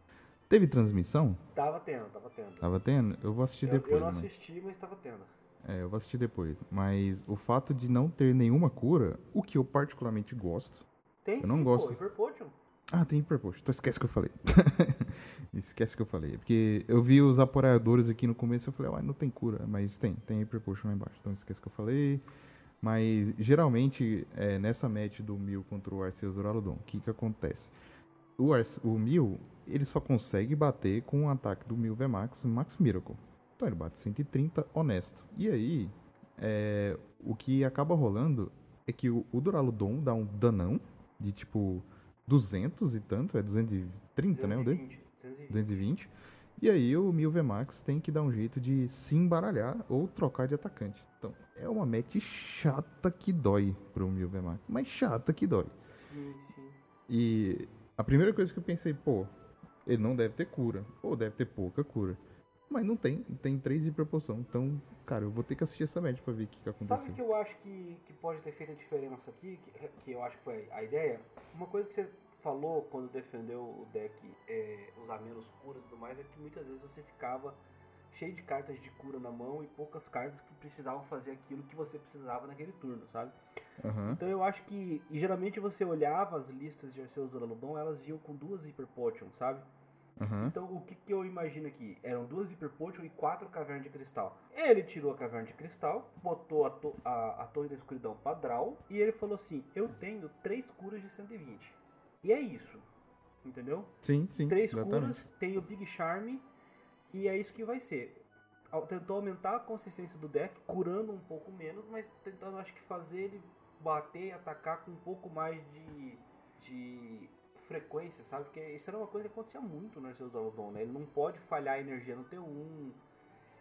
Teve transmissão? Tava tendo, tava tendo. Tava tendo? Eu vou assistir eu, depois, eu não mano. assisti, mas tava tendo. É, eu vou assistir depois. Mas o fato de não ter nenhuma cura, o que eu particularmente gosto. Tem Eu não sim, gosto. pô, Hyper Potion. Ah, tem Hyperpost. Então esquece que eu falei. [laughs] esquece que eu falei. Porque eu vi os apoiadores aqui no começo e eu falei, uai, não tem cura. Mas tem, tem Hyperpotion lá embaixo. Então esquece que eu falei. Mas geralmente, é, nessa match do Mil contra o Arceus Duraludon, o que que acontece? O, Arce- o Mil, ele só consegue bater com o ataque do Mil VMAX Max Miracle. Então ele bate 130 honesto. E aí, é, o que acaba rolando é que o, o Duraludon dá um danão de tipo 200 e tanto, é 230, né? O dele? 220, 220. 220. E aí o Mil VMAX tem que dar um jeito de se embaralhar ou trocar de atacante. Então é uma match chata que dói pro Mil VMAX, mas chata que dói. Sim, sim. E a primeira coisa que eu pensei, pô, ele não deve ter cura, ou deve ter pouca cura. Mas não tem, tem três hiperpoção. Então, cara, eu vou ter que assistir essa match pra ver o que, que Sabe o aconteceu. que eu acho que, que pode ter feito a diferença aqui? Que, que eu acho que foi a ideia? Uma coisa que você falou quando defendeu o deck é, usar menos cura e tudo mais é que muitas vezes você ficava cheio de cartas de cura na mão e poucas cartas que precisavam fazer aquilo que você precisava naquele turno, sabe? Aham. Então eu acho que. E geralmente você olhava as listas de Arceus Duraludon, elas iam com duas Hyper Potion, sabe? Aham. Então, o que, que eu imagino aqui? Eram duas Hyper Potion e quatro Cavernas de Cristal. Ele tirou a Caverna de Cristal, botou a, to- a, a Torre da Escuridão pra Draw, e ele falou assim, eu tenho três curas de 120. E é isso, entendeu? Sim, sim. Três exatamente. curas, tem o Big Charm, e é isso que vai ser. Tentou aumentar a consistência do deck, curando um pouco menos, mas tentando, acho que, fazer ele bater e atacar com um pouco mais de, de frequência, sabe? Porque isso era uma coisa que acontecia muito no Arceus Alodon, né? Ele não pode falhar a energia no T1,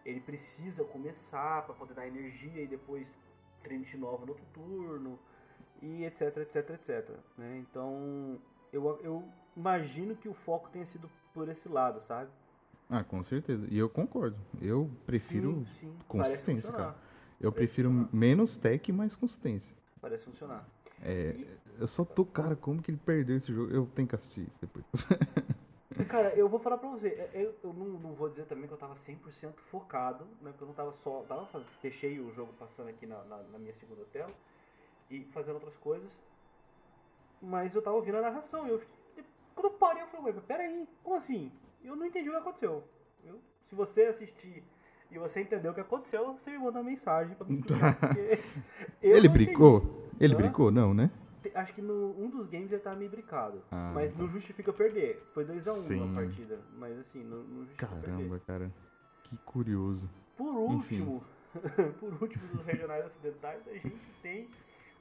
ele precisa começar para poder dar energia e depois trinity nova no outro turno, e etc, etc, etc. Né? Então, eu, eu imagino que o foco tenha sido por esse lado, sabe? Ah, com certeza. E eu concordo. Eu prefiro Sim, sim. Consistência, cara. Eu Parece prefiro funcionar. menos tech e mais consistência. Parece funcionar. É, E- eu só tô, cara, como que ele perdeu esse jogo? Eu tenho que assistir isso depois. [laughs] Cara, eu vou falar pra você, é, eu, eu não, não vou dizer também que eu tava 100% focado, né? Porque eu não tava só. Tava deixei o jogo passando aqui na, na, na minha segunda tela e fazendo outras coisas. Mas eu tava ouvindo a narração. E eu, quando eu parei, eu falei, ué, peraí, como assim? Eu não entendi o que aconteceu. Eu- se você assistir e você entendeu o que aconteceu, você me manda uma mensagem pra me explicar. [laughs] ele brincou? entendi. Ele Hã? brincou? Não, né? Acho que no um dos games ele tava meio brincado. Ah, mas tá. não justifica perder. Foi 2x1 Sim. a partida. Mas assim, não, não justifica perder. Caramba, cara. Que curioso. Por último, [laughs] por último dos regionais ocidentais, a gente tem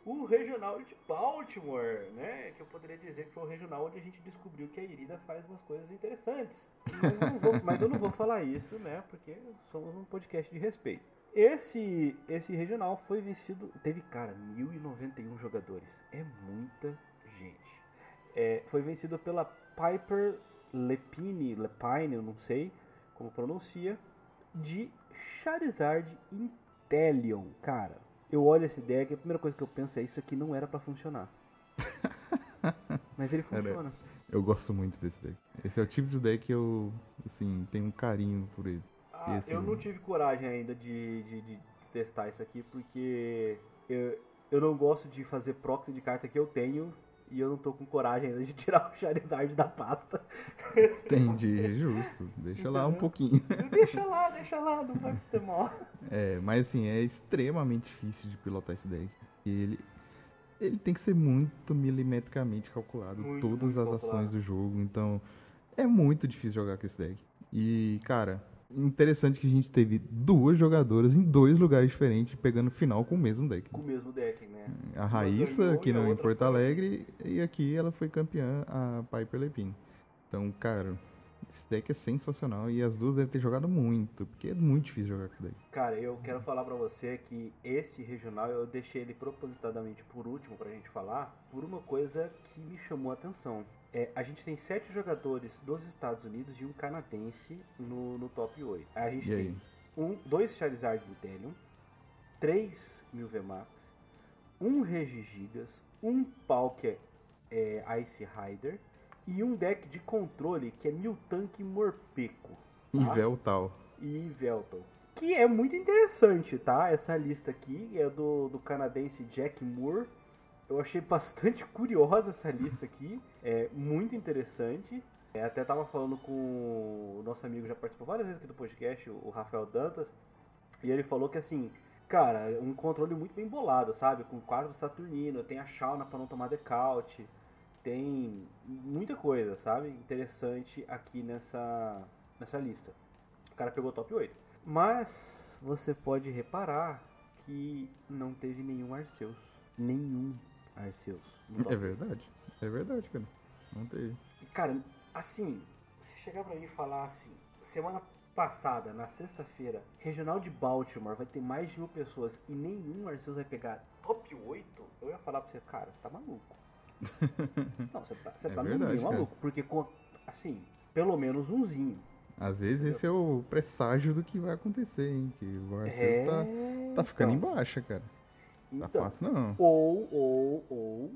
o regional de Baltimore, né? Que eu poderia dizer que foi o regional onde a gente descobriu que a Irida faz umas coisas interessantes. Mas eu não vou, mas eu não vou falar isso, né? Porque somos um podcast de respeito. Esse, esse regional foi vencido. Teve, cara, 1091 jogadores. É muita gente. É, foi vencido pela Piper Lepine, Lepine, eu não sei como pronuncia, de Charizard Inteleon. Cara, eu olho esse deck, a primeira coisa que eu penso é isso aqui não era pra funcionar. [laughs] Mas ele funciona. Eu gosto muito desse deck. Esse é o tipo de deck que eu, assim, tenho um carinho por ele. Ah, Esse- eu não tive coragem ainda de, de, de testar isso aqui, porque eu, eu não gosto de fazer proxy de carta que eu tenho e eu não tô com coragem ainda de [laughs] tirar o Charizard da pasta. Entendi, justo. Deixa lá um pouquinho. deixa lá, deixa lá, não vai ter mal. É, mas assim, é extremamente difícil de pilotar esse deck. Ele, ele tem que ser muito milimetricamente calculado, Muito, todas muito as calculado. ações do jogo. Então, é muito difícil jogar com esse deck. E, cara, interessante que a gente teve duas jogadoras em dois lugares diferentes pegando final com o mesmo deck. Com o mesmo deck, né? A Raíssa, aqui no, em Porto Alegre, e aqui ela foi campeã, a Piper Lepin. Então, cara, esse deck é sensacional e as duas devem ter jogado muito, porque é muito difícil jogar com esse deck. Cara, eu quero falar pra você que esse regional eu deixei ele propositadamente por último pra gente falar, por uma coisa que me chamou a atenção. É, a gente tem sete jogadores dos Estados Unidos e um canadense no, no top 8. A gente E tem aí? um, dois Charizard Intelium, três Mil VMAX, um Regigigas, um Palkia é, Ice Rider e um deck de controle que é Miltank Morpeco. E tá? Veltal. e Velton. Que é muito interessante, tá? Essa lista aqui é do, do canadense Jack Moore. Eu achei bastante curiosa essa lista aqui. É muito interessante. É, até tava falando com o nosso amigo, já participou várias vezes aqui do podcast, o Rafael Dantas. E ele falou que assim, cara, um controle muito bem bolado, sabe? Com quadro Saturnino, tem a Shauna pra não tomar decaute. Tem muita coisa, sabe? Interessante aqui nessa, nessa lista. O cara pegou top 8. Mas você pode reparar que não teve nenhum Arceus. Nenhum Arceus. É verdade. É verdade, cara. Não e, Cara, assim, se chegar pra mim e falar assim, semana passada, na sexta-feira, regional de Baltimore vai ter mais de mil pessoas e nenhum Arceus vai pegar top 8, eu ia falar pra você, cara, você tá maluco. [laughs] Não, você tá, você É tá verdade, meio cara. maluco, porque com, assim, pelo menos umzinho. Às vezes esse é o presságio do que vai acontecer, hein? Que o Arceus É, tá, tá ficando então. em baixa, Tá Então, fácil não. Ou, ou, ou,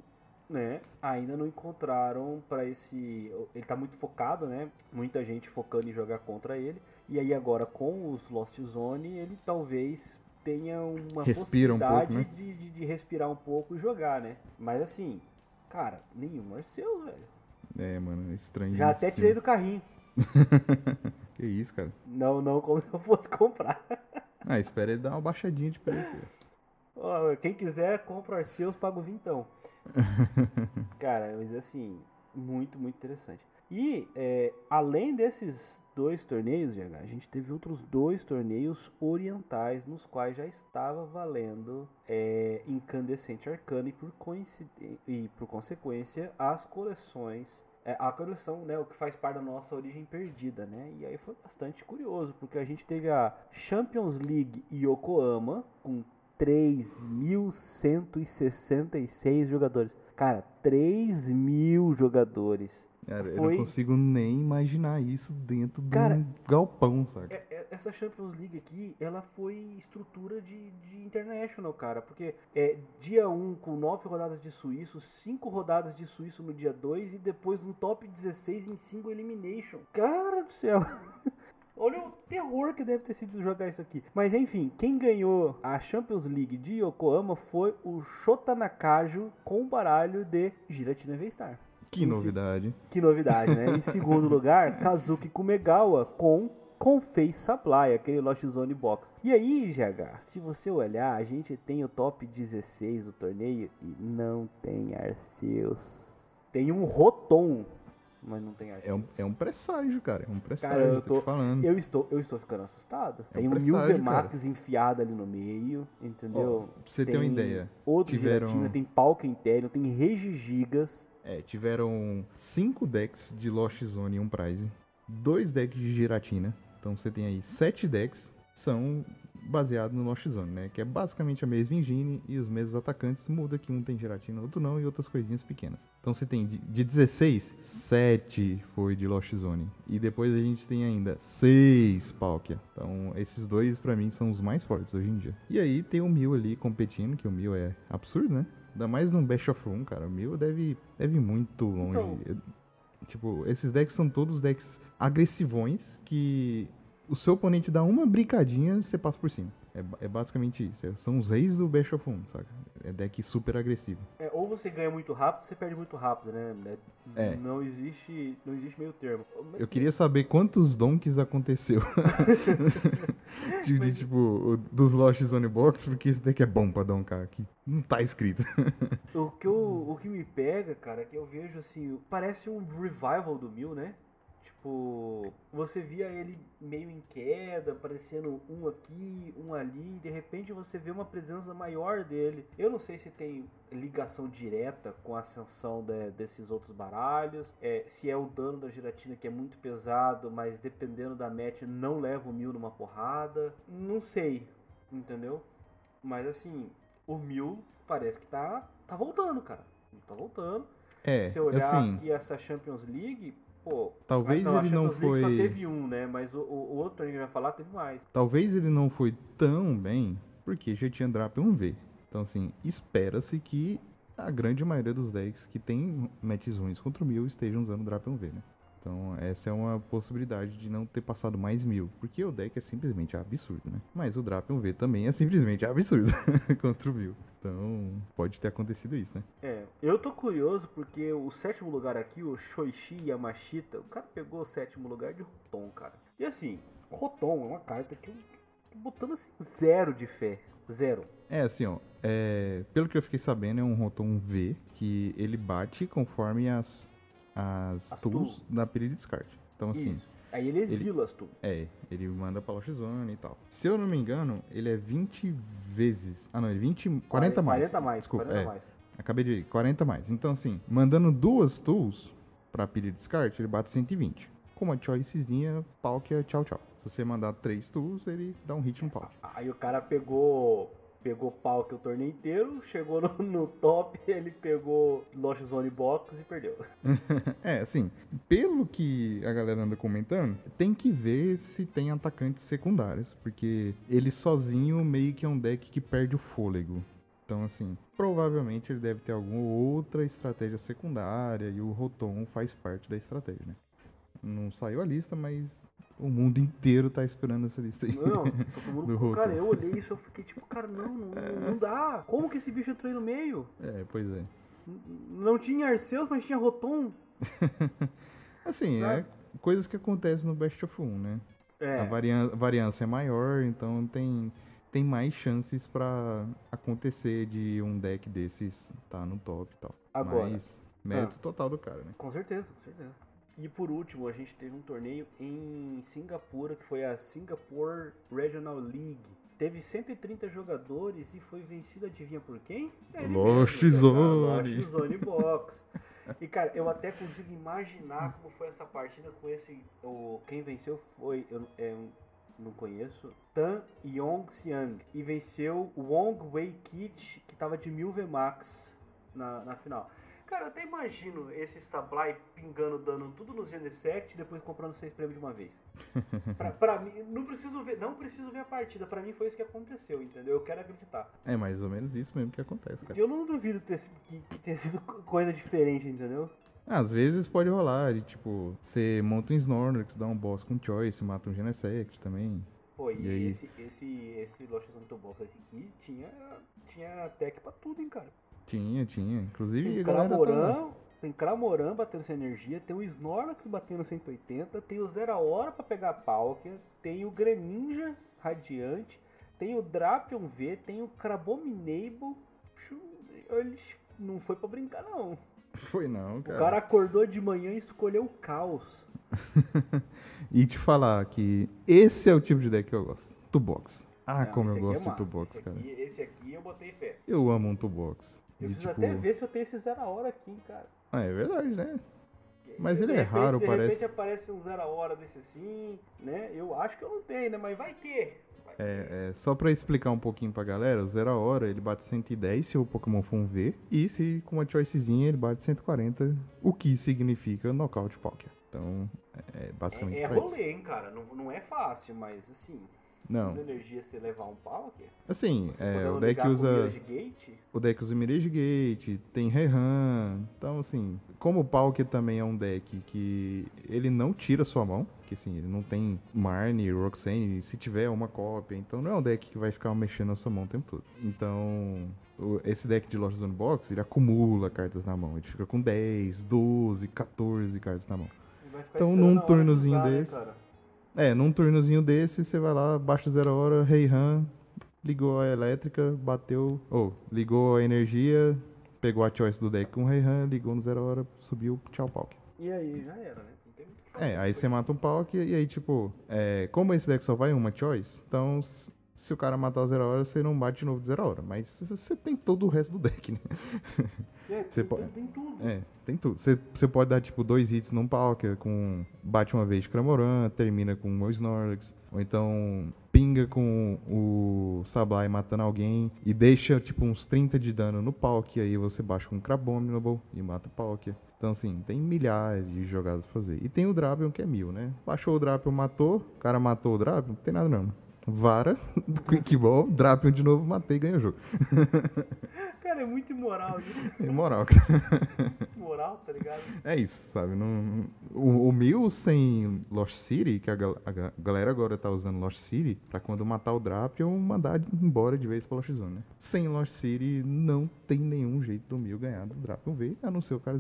né? Ainda não encontraram pra esse. Ele tá muito focado, né? Muita gente focando em jogar contra ele. E aí agora com os Lost Zone, ele talvez tenha uma Respira um possibilidade pouco, né? de, de, de respirar um pouco e jogar, né? Mas assim, cara, nenhum Arceus, velho. É, mano, é estranho. Já até tirei do carrinho. [laughs] Que isso, cara. Não, não, como se eu fosse comprar. Ah, espera ele dar uma baixadinha de preço. Ó, Quem quiser, compra o Arceus, paga o vintão. [laughs] Cara, mas assim, muito, muito interessante. E, é, além desses dois torneios, GH, a gente teve outros dois torneios orientais nos quais já estava valendo é, Incandescente Arcana e por, e, por consequência, as coleções. é, a coleção, né, o que faz parte da nossa origem perdida, né? E aí foi bastante curioso, porque a gente teve a Champions League Yokohama com 3.166 jogadores. Cara, 3 mil jogadores. Cara, eu Foi- não consigo nem imaginar isso dentro Cara, de um galpão, saca? É- é- Essa Champions League aqui, ela foi estrutura de, de International, cara. Porque é dia 1 com 9 rodadas de suíço, 5 rodadas de suíço no dia 2 e depois um top 16 em single elimination. Cara do céu. [laughs] Olha o terror que deve ter sido jogar isso aqui. Mas enfim, quem ganhou a Champions League de Yokohama foi o Shota Nakaju com o baralho de Giratina V-Star. Que Em se- novidade. que novidade, né? Em segundo [laughs] lugar, Kazuki Kumegawa com Confei Supply, aquele Lost Zone Box. E aí, GH, se você olhar, a gente tem o top 16 do torneio e não tem Arceus. Tem um Rotom, mas não tem É Arceus. um, é um presságio, cara. É um presságio, Cara, eu tô, tô, falando. eu estou, eu estou ficando assustado. É tem um Mil presságio, Vmax enfiado ali no meio, entendeu? Ó, pra você ter uma Tem ideia, Outro tiveram- Giratina, tem Palca Interior, tem Regigigas. É, tiveram cinco decks de Lost Zone e um Prize. Dois decks de Giratina. Então você tem aí sete decks. São baseado no Lost Zone, né? Que é basicamente a mesma engine e os mesmos atacantes, muda que um tem gelatina, outro não, e outras coisinhas pequenas. Então você tem de, de 16, 7 foi de Lost Zone. E depois a gente tem ainda 6 Palkia. Então esses dois pra mim são os mais fortes hoje em dia. E aí tem o Mil ali competindo, que o Mil é absurdo, né? Ainda mais num Best of 1, cara. O Mil deve, deve ir muito longe. Então- Tipo, esses decks são todos decks agressivões que o seu oponente dá uma brincadinha, você passa por cima. É, é basicamente isso. É- São os reis do Best of 1, saca? É deck super agressivo. É, ou você ganha muito rápido, ou você perde muito rápido, né? É. Não existe, não existe meio termo. Eu queria saber quantos donks aconteceu. [laughs] de, de, tipo, dos Lost Zone Box, porque esse deck é bom pra doncar aqui. Não tá escrito. O que, eu, o que me pega, cara, é que eu vejo assim, parece um revival do Mil, né? Tipo, você via ele meio em queda, aparecendo um aqui, um ali, e de repente você vê uma presença maior dele. Eu não sei se tem ligação direta com a ascensão de- desses outros baralhos, é, se é o dano da giratina que é muito pesado, mas dependendo da match não leva o Mil numa porrada. Não sei, entendeu? Mas assim, o Mil parece que tá, tá voltando, cara. Tá voltando. É, Se olhar assim, aqui essa Champions League, pô. Talvez a ele não League só foi- teve um, né? Mas o, o, outro que a gente vai falar teve mais. talvez ele não foi tão bem, porque já tinha Drap 1V. Então, assim, espera-se que a grande maioria dos decks que tem matches ruins contra o Mil estejam usando Drap 1V, né? Então, essa é uma possibilidade de não ter passado mais mil. Porque o deck é simplesmente absurdo, né? Mas o Drap 1V também é simplesmente absurdo [laughs] contra o Mil. Então, pode ter acontecido isso, né? É, eu tô curioso porque o sétimo lugar aqui, o Shoichi Yamashita, o cara pegou o sétimo lugar de Rotom, cara. E assim, Rotom é uma carta que eu tô botando assim, zero de fé. Zero. É assim, ó. é, pelo que eu fiquei sabendo, é um Rotom V que ele bate conforme as, as, As tools tools. da pilha de descarte. Então, assim, Isso. Aí ele exila as tu. é, ele manda pra Lost Zone e tal. Se eu não me engano, ele é 20 vezes. Ah, não, ele é 20. 40 mais. 40 mais, Desculpa, 40 é, mais. Acabei de ver, 40 mais. Então, assim, mandando duas tools pra pilha de descarte, ele bate 120. Com uma choicezinha, pau que é tchau, tchau. Se você mandar três tools, ele dá um hit no pau. Aí o cara pegou pegou pau que o torneio inteiro, chegou no, [laughs] no top, ele pegou Lost Zone Box e perdeu. [laughs] É, assim, pelo que a galera anda comentando, tem que ver se tem atacantes secundários, porque ele sozinho meio que é um deck que perde o fôlego. Então, assim, provavelmente ele deve ter alguma outra estratégia secundária e o Rotom faz parte da estratégia, né? Não saiu a lista, mas o mundo inteiro tá esperando essa lista aí. Não, todo mundo. Do cara, eu olhei isso eu fiquei tipo, cara, não, não, não dá. Como que esse bicho entrou aí no meio? É, pois é. Não tinha Arceus, mas tinha Rotom. [laughs] Assim, é Sabe? coisas que acontecem no Best of 1, né? A É. varian- variância é maior, então tem, tem mais chances pra acontecer de um deck desses tá no top e tal. Agora. Mas mérito Ah. total do cara, né? Com certeza, com certeza. E por último, a gente teve um torneio em Singapura, que foi a Singapore Regional League. Teve 130 jogadores e foi vencido, adivinha por quem? Ele Lost mesmo, Zone. Lost Zone Box. E cara, eu até consigo imaginar como foi essa partida com esse. O, quem venceu foi. Eu, é, não conheço. Tan Yong Siang. E venceu Wong Wei Kit, que tava de 1000 VMAX na, na final. Cara, eu até imagino esse Sablai pingando, dando tudo nos Genesect e depois comprando seis prêmios de uma vez. [laughs] pra, pra mim, não preciso ver, não preciso ver a partida. Pra mim foi isso que aconteceu, entendeu? Eu quero acreditar. É mais ou menos isso mesmo que acontece, cara. Eu não duvido ter, que, que tenha sido co- coisa diferente, entendeu? Às vezes pode rolar, de tipo, você monta um Snorlax, dá um boss com choice, mata um Genesect também. Pô, e, E esse, esse, esse Lost Zone Box aqui tinha, tinha tech pra tudo, hein, cara. Tinha, tinha. Inclusive, Tem a galera tá- tem Cramoran batendo sem energia, tem o Snorlax batendo 180, tem o Zero Hora pra pegar a Palkia, tem o Greninja Radiante, tem o Drapion V, tem o Crabominable. Puxa, Ele não foi pra brincar, não. [laughs] Foi não, O cara. cara acordou de manhã e escolheu o caos. [laughs] E te falar que esse é o tipo de deck que eu gosto. Tubox. Ah, Não, como eu é gosto de massa, Tubox, esse cara. Aqui, esse aqui eu botei fé. Eu amo um Tubox. Eu De, preciso tipo... até ver se eu tenho esse Zero Hora aqui, cara. Ah, é verdade, né? Mas De ele é repente- raro, de parece. repente aparece um zero hora desse assim, né? Eu acho que eu não tenho, né? Mas vai ter. É, é, só pra explicar um pouquinho pra galera, o Zero Hora ele bate 110 se o Pokémon for um V, e se com uma choicezinha ele bate 140, o que significa Knockout Poké. Então, é basicamente É, é rolê, hein, cara. Não, não é fácil, mas assim, Não, as energias você levar um pau aqui. assim, Você é, o deck usa... Gate, O deck usa Mirage Gate, tem Rehan. Então, assim, como o Palkia também é um deck que ele não tira sua mão, que assim, ele não tem Marnie, Roxane, se tiver uma cópia, então não é um deck que vai ficar mexendo na sua mão o tempo todo. Então, esse deck de Lost Zone Box, ele acumula cartas na mão, ele fica com 10, 12, 14 cartas na mão. Então, num turnozinho usar, né, desse- cara? É, num turnozinho desse, você vai lá, baixa zero hora, Reihan, ligou a elétrica, bateu, ou ligou a energia, pegou a choice do deck com Reihan, ligou no zero hora, subiu, tchau, Palk. E aí, já era, né? Não tem muito o que fazer. É, aí você mata um Palk e aí, tipo, é, como esse deck só vai uma choice, então se o cara matar o zero hora, você não bate de novo de zero hora, mas você tem todo o resto do deck, né? É, [laughs] você tem, pode- tem tudo. É, tem tudo. Você, pode dar, tipo, dois hits num Palkia com... Bate uma vez de Cramoran, termina com o Snorlax. Ou então pinga com o Sableye matando alguém e deixa, tipo, uns 30 de dano no Palkia. Aí você baixa com o Crabominable e mata o Palkia. Então, assim, tem milhares de jogadas pra fazer. E tem o Drapion, que é mil, né? Baixou o Drapion, matou. O cara matou o Drapion, não tem nada não. Vara, [laughs] Quick Ball, Drapion de novo, matei e ganhei o jogo. [laughs] Cara, é muito imoral isso. Tem moral, cara. [laughs] Moral, tá ligado? É isso, sabe? Não, o, o Mil sem Lost City, que a, a ga- galera agora tá usando Lost City, pra quando matar o Drapion, mandar embora de vez pra Lost Zone, né? Sem Lost City, não tem nenhum jeito do Mil ganhar do Drapion V, a não ser o cara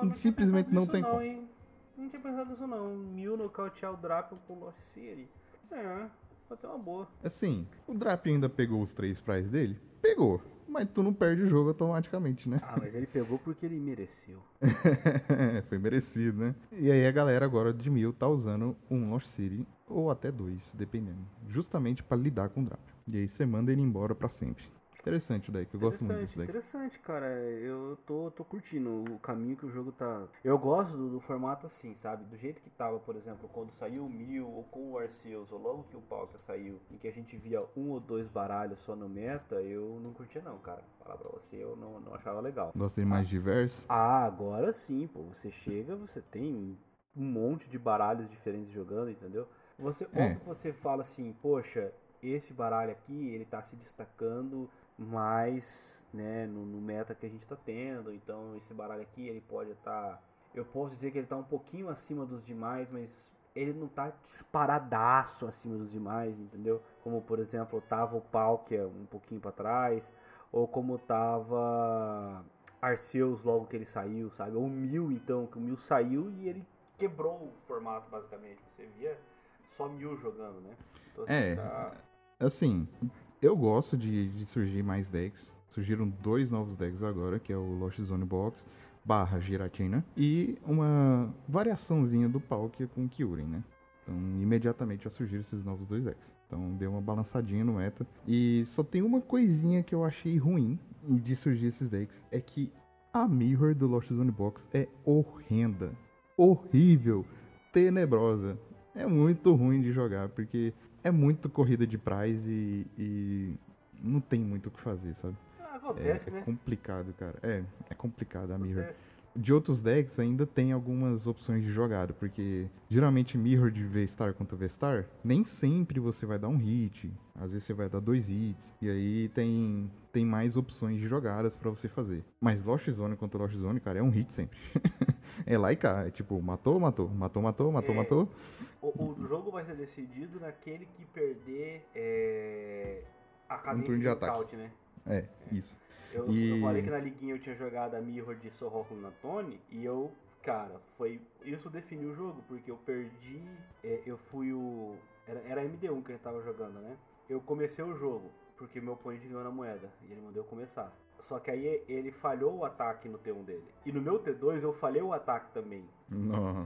tinha Simplesmente não tem não, como. Hein? Não tinha pensado nisso não. Mil nocautear o Drapion com Lost City. É, pode ser uma boa. Assim, o Drapion ainda pegou os três prizes dele? Pegou. Mas tu não perde o jogo automaticamente, né? Ah, mas ele pegou porque ele mereceu. [laughs] Foi merecido, né? E aí a galera agora de mil tá usando um Lost City, ou até dois, dependendo. Justamente pra lidar com o Drapion. E aí você manda ele embora pra sempre. Interessante o deck, eu gosto muito Interessante, deck. interessante, cara. Eu tô, tô curtindo o caminho que o jogo tá. Eu gosto do, do formato assim, sabe? Do jeito que tava, por exemplo, quando saiu o Mil ou com o Arceus, ou logo que o Palkia saiu, em que a gente via um ou dois baralhos só no meta, eu não curtia não, cara. Falar pra você, eu não, não achava legal. Gosto dele mais diverso. Ah, agora sim, pô. Você chega, você tem um monte de baralhos diferentes jogando, entendeu? Você, É. que você fala assim, poxa, esse baralho aqui, ele tá se destacando mais, né, no, no meta que a gente tá tendo. Então, esse baralho aqui, ele pode estar... eu posso dizer que ele tá um pouquinho acima dos demais, mas ele não tá disparadaço acima dos demais, entendeu? Como, por exemplo, tava o Palkia um pouquinho pra trás, ou como tava Arceus logo que ele saiu, sabe? Ou o Mil, então, que o Mil saiu e ele quebrou o formato, basicamente. Você via só Mil jogando, né? Então, assim, É. tá- Assim, eu gosto de, de surgir mais decks. Surgiram dois novos decks agora, que é o Lost Zone Box barra Giratina e uma variaçãozinha do Palkia com Kyurem, né? Então, imediatamente já surgiram esses novos dois decks. Então, deu uma balançadinha no meta. E só tem uma coisinha que eu achei ruim de surgir esses decks, é que a Mirror do Lost Zone Box é horrenda. Horrível. Tenebrosa. É muito ruim de jogar, porque é muito corrida de prize e, e não tem muito o que fazer, sabe? Ah, É, acontece, é né? complicado, cara. É, é complicado a Mirror. Acontece. De outros decks ainda tem algumas opções de jogada, porque geralmente Mirror de V-Star contra V-Star, nem sempre você vai dar um hit, às vezes você vai dar dois hits, e aí tem, tem mais opções de jogadas pra você fazer. Mas Lost Zone contra Lost Zone, cara, é um hit sempre. [laughs] é lá e cá, é tipo, matou, matou, matou, matou, matou, É. matou. O, o jogo vai ser decidido naquele que perder é, a cadência turno de nocaute, né? É, isso. Eu, E- eu falei que na liguinha eu tinha jogado a Mirror de Sorroco na Tony e eu, cara, foi. Isso definiu o jogo, porque eu perdi. é, eu fui o. Era, era MD1 que a gente tava jogando, né? Eu comecei o jogo, porque meu oponente ganhou na moeda. E ele mandou eu começar. Só que aí ele falhou o ataque no T1 dele. E no meu T2 eu falhei o ataque também.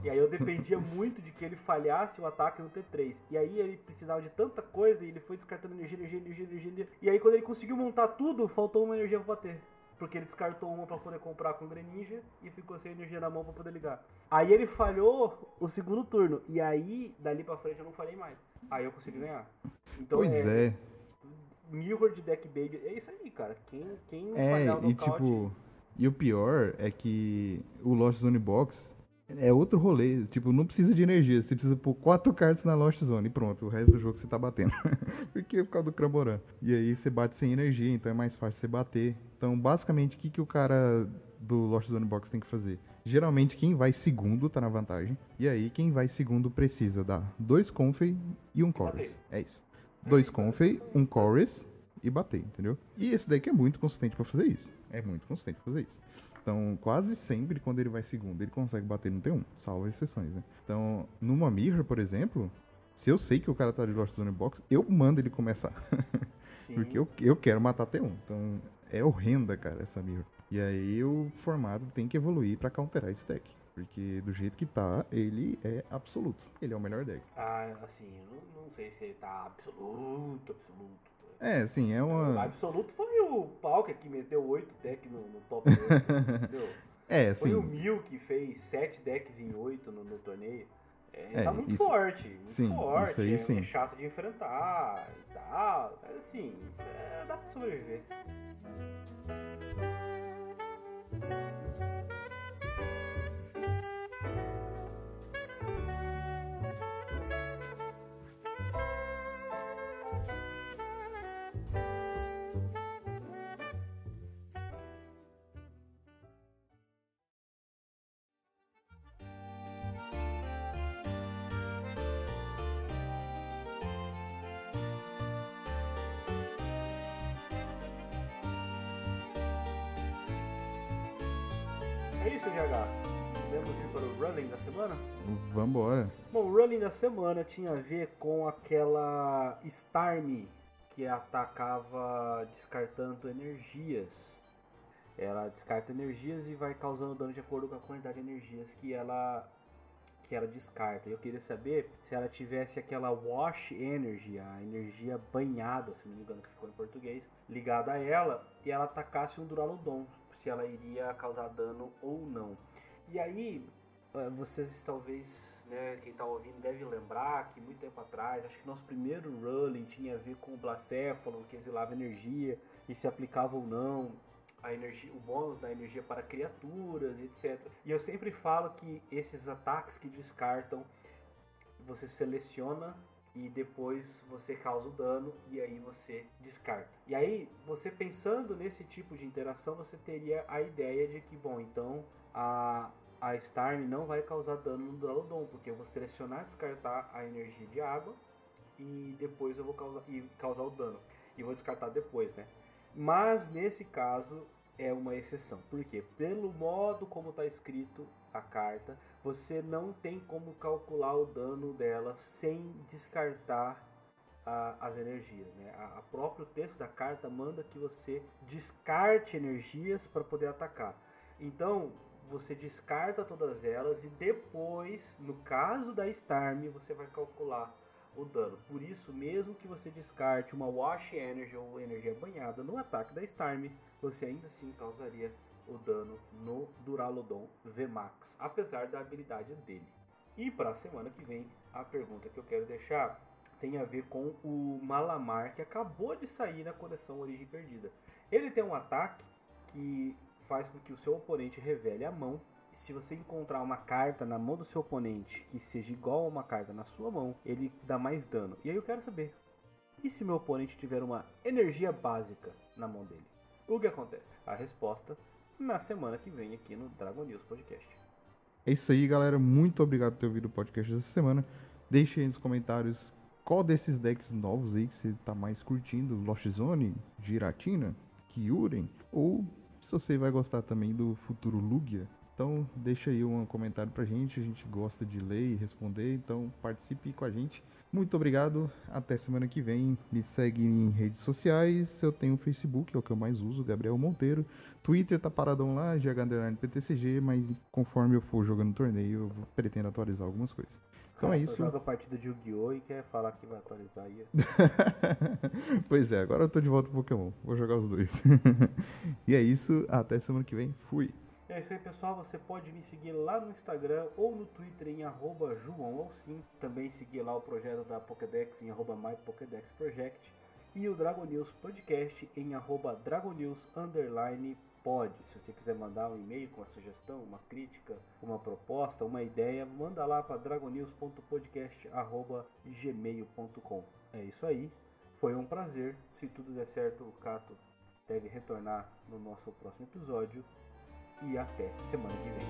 E aí eu dependia muito de que ele falhasse o ataque no T3. E aí ele precisava de tanta coisa e ele foi descartando energia, energia, energia, energia. E aí quando ele conseguiu montar tudo, faltou uma energia pra bater. Porque ele descartou uma pra poder comprar com o Greninja e ficou sem energia na mão pra poder ligar. Aí ele falhou o segundo turno. E aí, dali pra frente, eu não falhei mais. Aí eu consegui ganhar. Então Pois é. Mirror de deck baby, é isso aí, cara. Quem, quem É, falhar o e nocaute... tipo, e o pior é que o Lost Zone Box é outro rolê. Tipo, não precisa de energia. Você precisa pôr quatro cartas na Lost Zone e pronto. O resto do jogo você tá batendo. [laughs] Porque por causa do Cramboran. E aí você bate sem energia, então é mais fácil você bater. Então, basicamente, o que, que o cara do Lost Zone Box tem que fazer? Geralmente, quem vai segundo tá na vantagem. E aí, quem vai segundo precisa dar dois Confei e um Chorus. É isso. Dois Confei, um Chorus e bater, entendeu? E esse deck é muito consistente pra fazer isso. É muito consistente pra fazer isso. Então, quase sempre, quando ele vai segundo, ele consegue bater no T1, salvo exceções, né? Então, numa Mirror, por exemplo, se eu sei que o cara tá de Lost Zone Box, eu mando ele começar. [laughs] Porque eu, eu quero matar T1. Então, é horrenda, cara, essa Mirror. E aí, o formato tem que evoluir pra counterar esse deck. Porque do jeito que tá, ele é absoluto. Ele é o melhor deck. Ah, assim, eu não, não sei se ele tá absoluto, absoluto. É, assim, é O uma. absoluto foi o Palker que meteu 8 decks no, no top 8, entendeu? [laughs] É, Foi assim. o Mil que fez 7 decks em 8 no, no torneio. É, É, tá muito isso- forte, muito sim, forte. isso aí é, sim. é chato de enfrentar e tal. Mas assim, é, dá pra sobreviver. Semana? Vambora. Bom, o running da semana tinha a ver com aquela Starmie que atacava descartando energias. Ela descarta energias e vai causando dano de acordo com a quantidade de energias que ela que ela descarta. Eu queria saber se ela tivesse aquela wash energy, a energia banhada, se não me engano que ficou em português, ligada a ela e ela atacasse um Duraludon, se ela iria causar dano ou não. E aí, vocês talvez, né, quem tá ouvindo deve lembrar que muito tempo atrás, acho que nosso primeiro rolling tinha a ver com o Blacéfalo, que exilava energia e se aplicava ou não a energia, o bônus da energia para criaturas, etc. E eu sempre falo que esses ataques que descartam, você seleciona e depois você causa o dano e aí você descarta. E aí, você pensando nesse tipo de interação, você teria a ideia de que, bom, então a, a Starmie não vai causar dano no Duraludon, porque eu vou selecionar descartar a energia de água e depois eu vou causar, e causar o dano. E vou descartar depois, né? Mas nesse caso é uma exceção. Por quê? Pelo modo como está escrito a carta, você não tem como calcular o dano dela sem descartar a- as energias. Né? A, a próprio texto da carta manda que você descarte energias para poder atacar. Então você descarta todas elas e depois, no caso da Starmie, você vai calcular o dano. Por isso, mesmo que você descarte uma Wash Energy ou energia banhada no ataque da Starmie, você ainda assim causaria o dano no Duraludon VMAX, apesar da habilidade dele. E para a semana que vem, a pergunta que eu quero deixar tem a ver com o Malamar, que acabou de sair na coleção Origem Perdida. Ele tem um ataque que faz com que o seu oponente revele a mão. Se você encontrar uma carta na mão do seu oponente que seja igual a uma carta na sua mão, ele dá mais dano. E aí eu quero saber: e se meu oponente tiver uma energia básica na mão dele? O que acontece? A resposta na semana que vem aqui no Dragon News Podcast. É isso aí, galera. Muito obrigado por ter ouvido o podcast dessa semana. Deixe aí nos comentários qual desses decks novos aí que você tá mais curtindo. Lost Zone, Giratina, Kyurem, ou se você vai gostar também do futuro Lugia. Então deixa aí um comentário pra gente, a gente gosta de ler e responder, então participe com a gente. Muito obrigado, até semana que vem. Me segue em redes sociais, eu tenho o Facebook, é o que eu mais uso, Gabriel Monteiro. Twitter tá paradão lá, GH_PTCG, mas conforme eu for jogando torneio, eu pretendo atualizar algumas coisas. Então Cara, é isso. joga a partida de Yu-Gi-Oh! e quer falar que vai atualizar aí. [laughs] pois é, agora eu tô de volta pro Pokémon. Vou jogar os dois. [laughs] e é isso, até semana que vem. Fui. É isso aí, pessoal. Você pode me seguir lá no Instagram ou no Twitter em arroba joãoalcim. Também seguir lá o projeto da Pokédex em arroba mypokédexproject. E o Dragon News Podcast em arroba dragonews pode. Se você quiser mandar um e-mail com uma sugestão, uma crítica, uma proposta, uma ideia, manda lá para dragonews.podcast@gmail.com. É isso aí. Foi um prazer. Se tudo der certo, o Cato deve retornar no nosso próximo episódio e até semana que vem.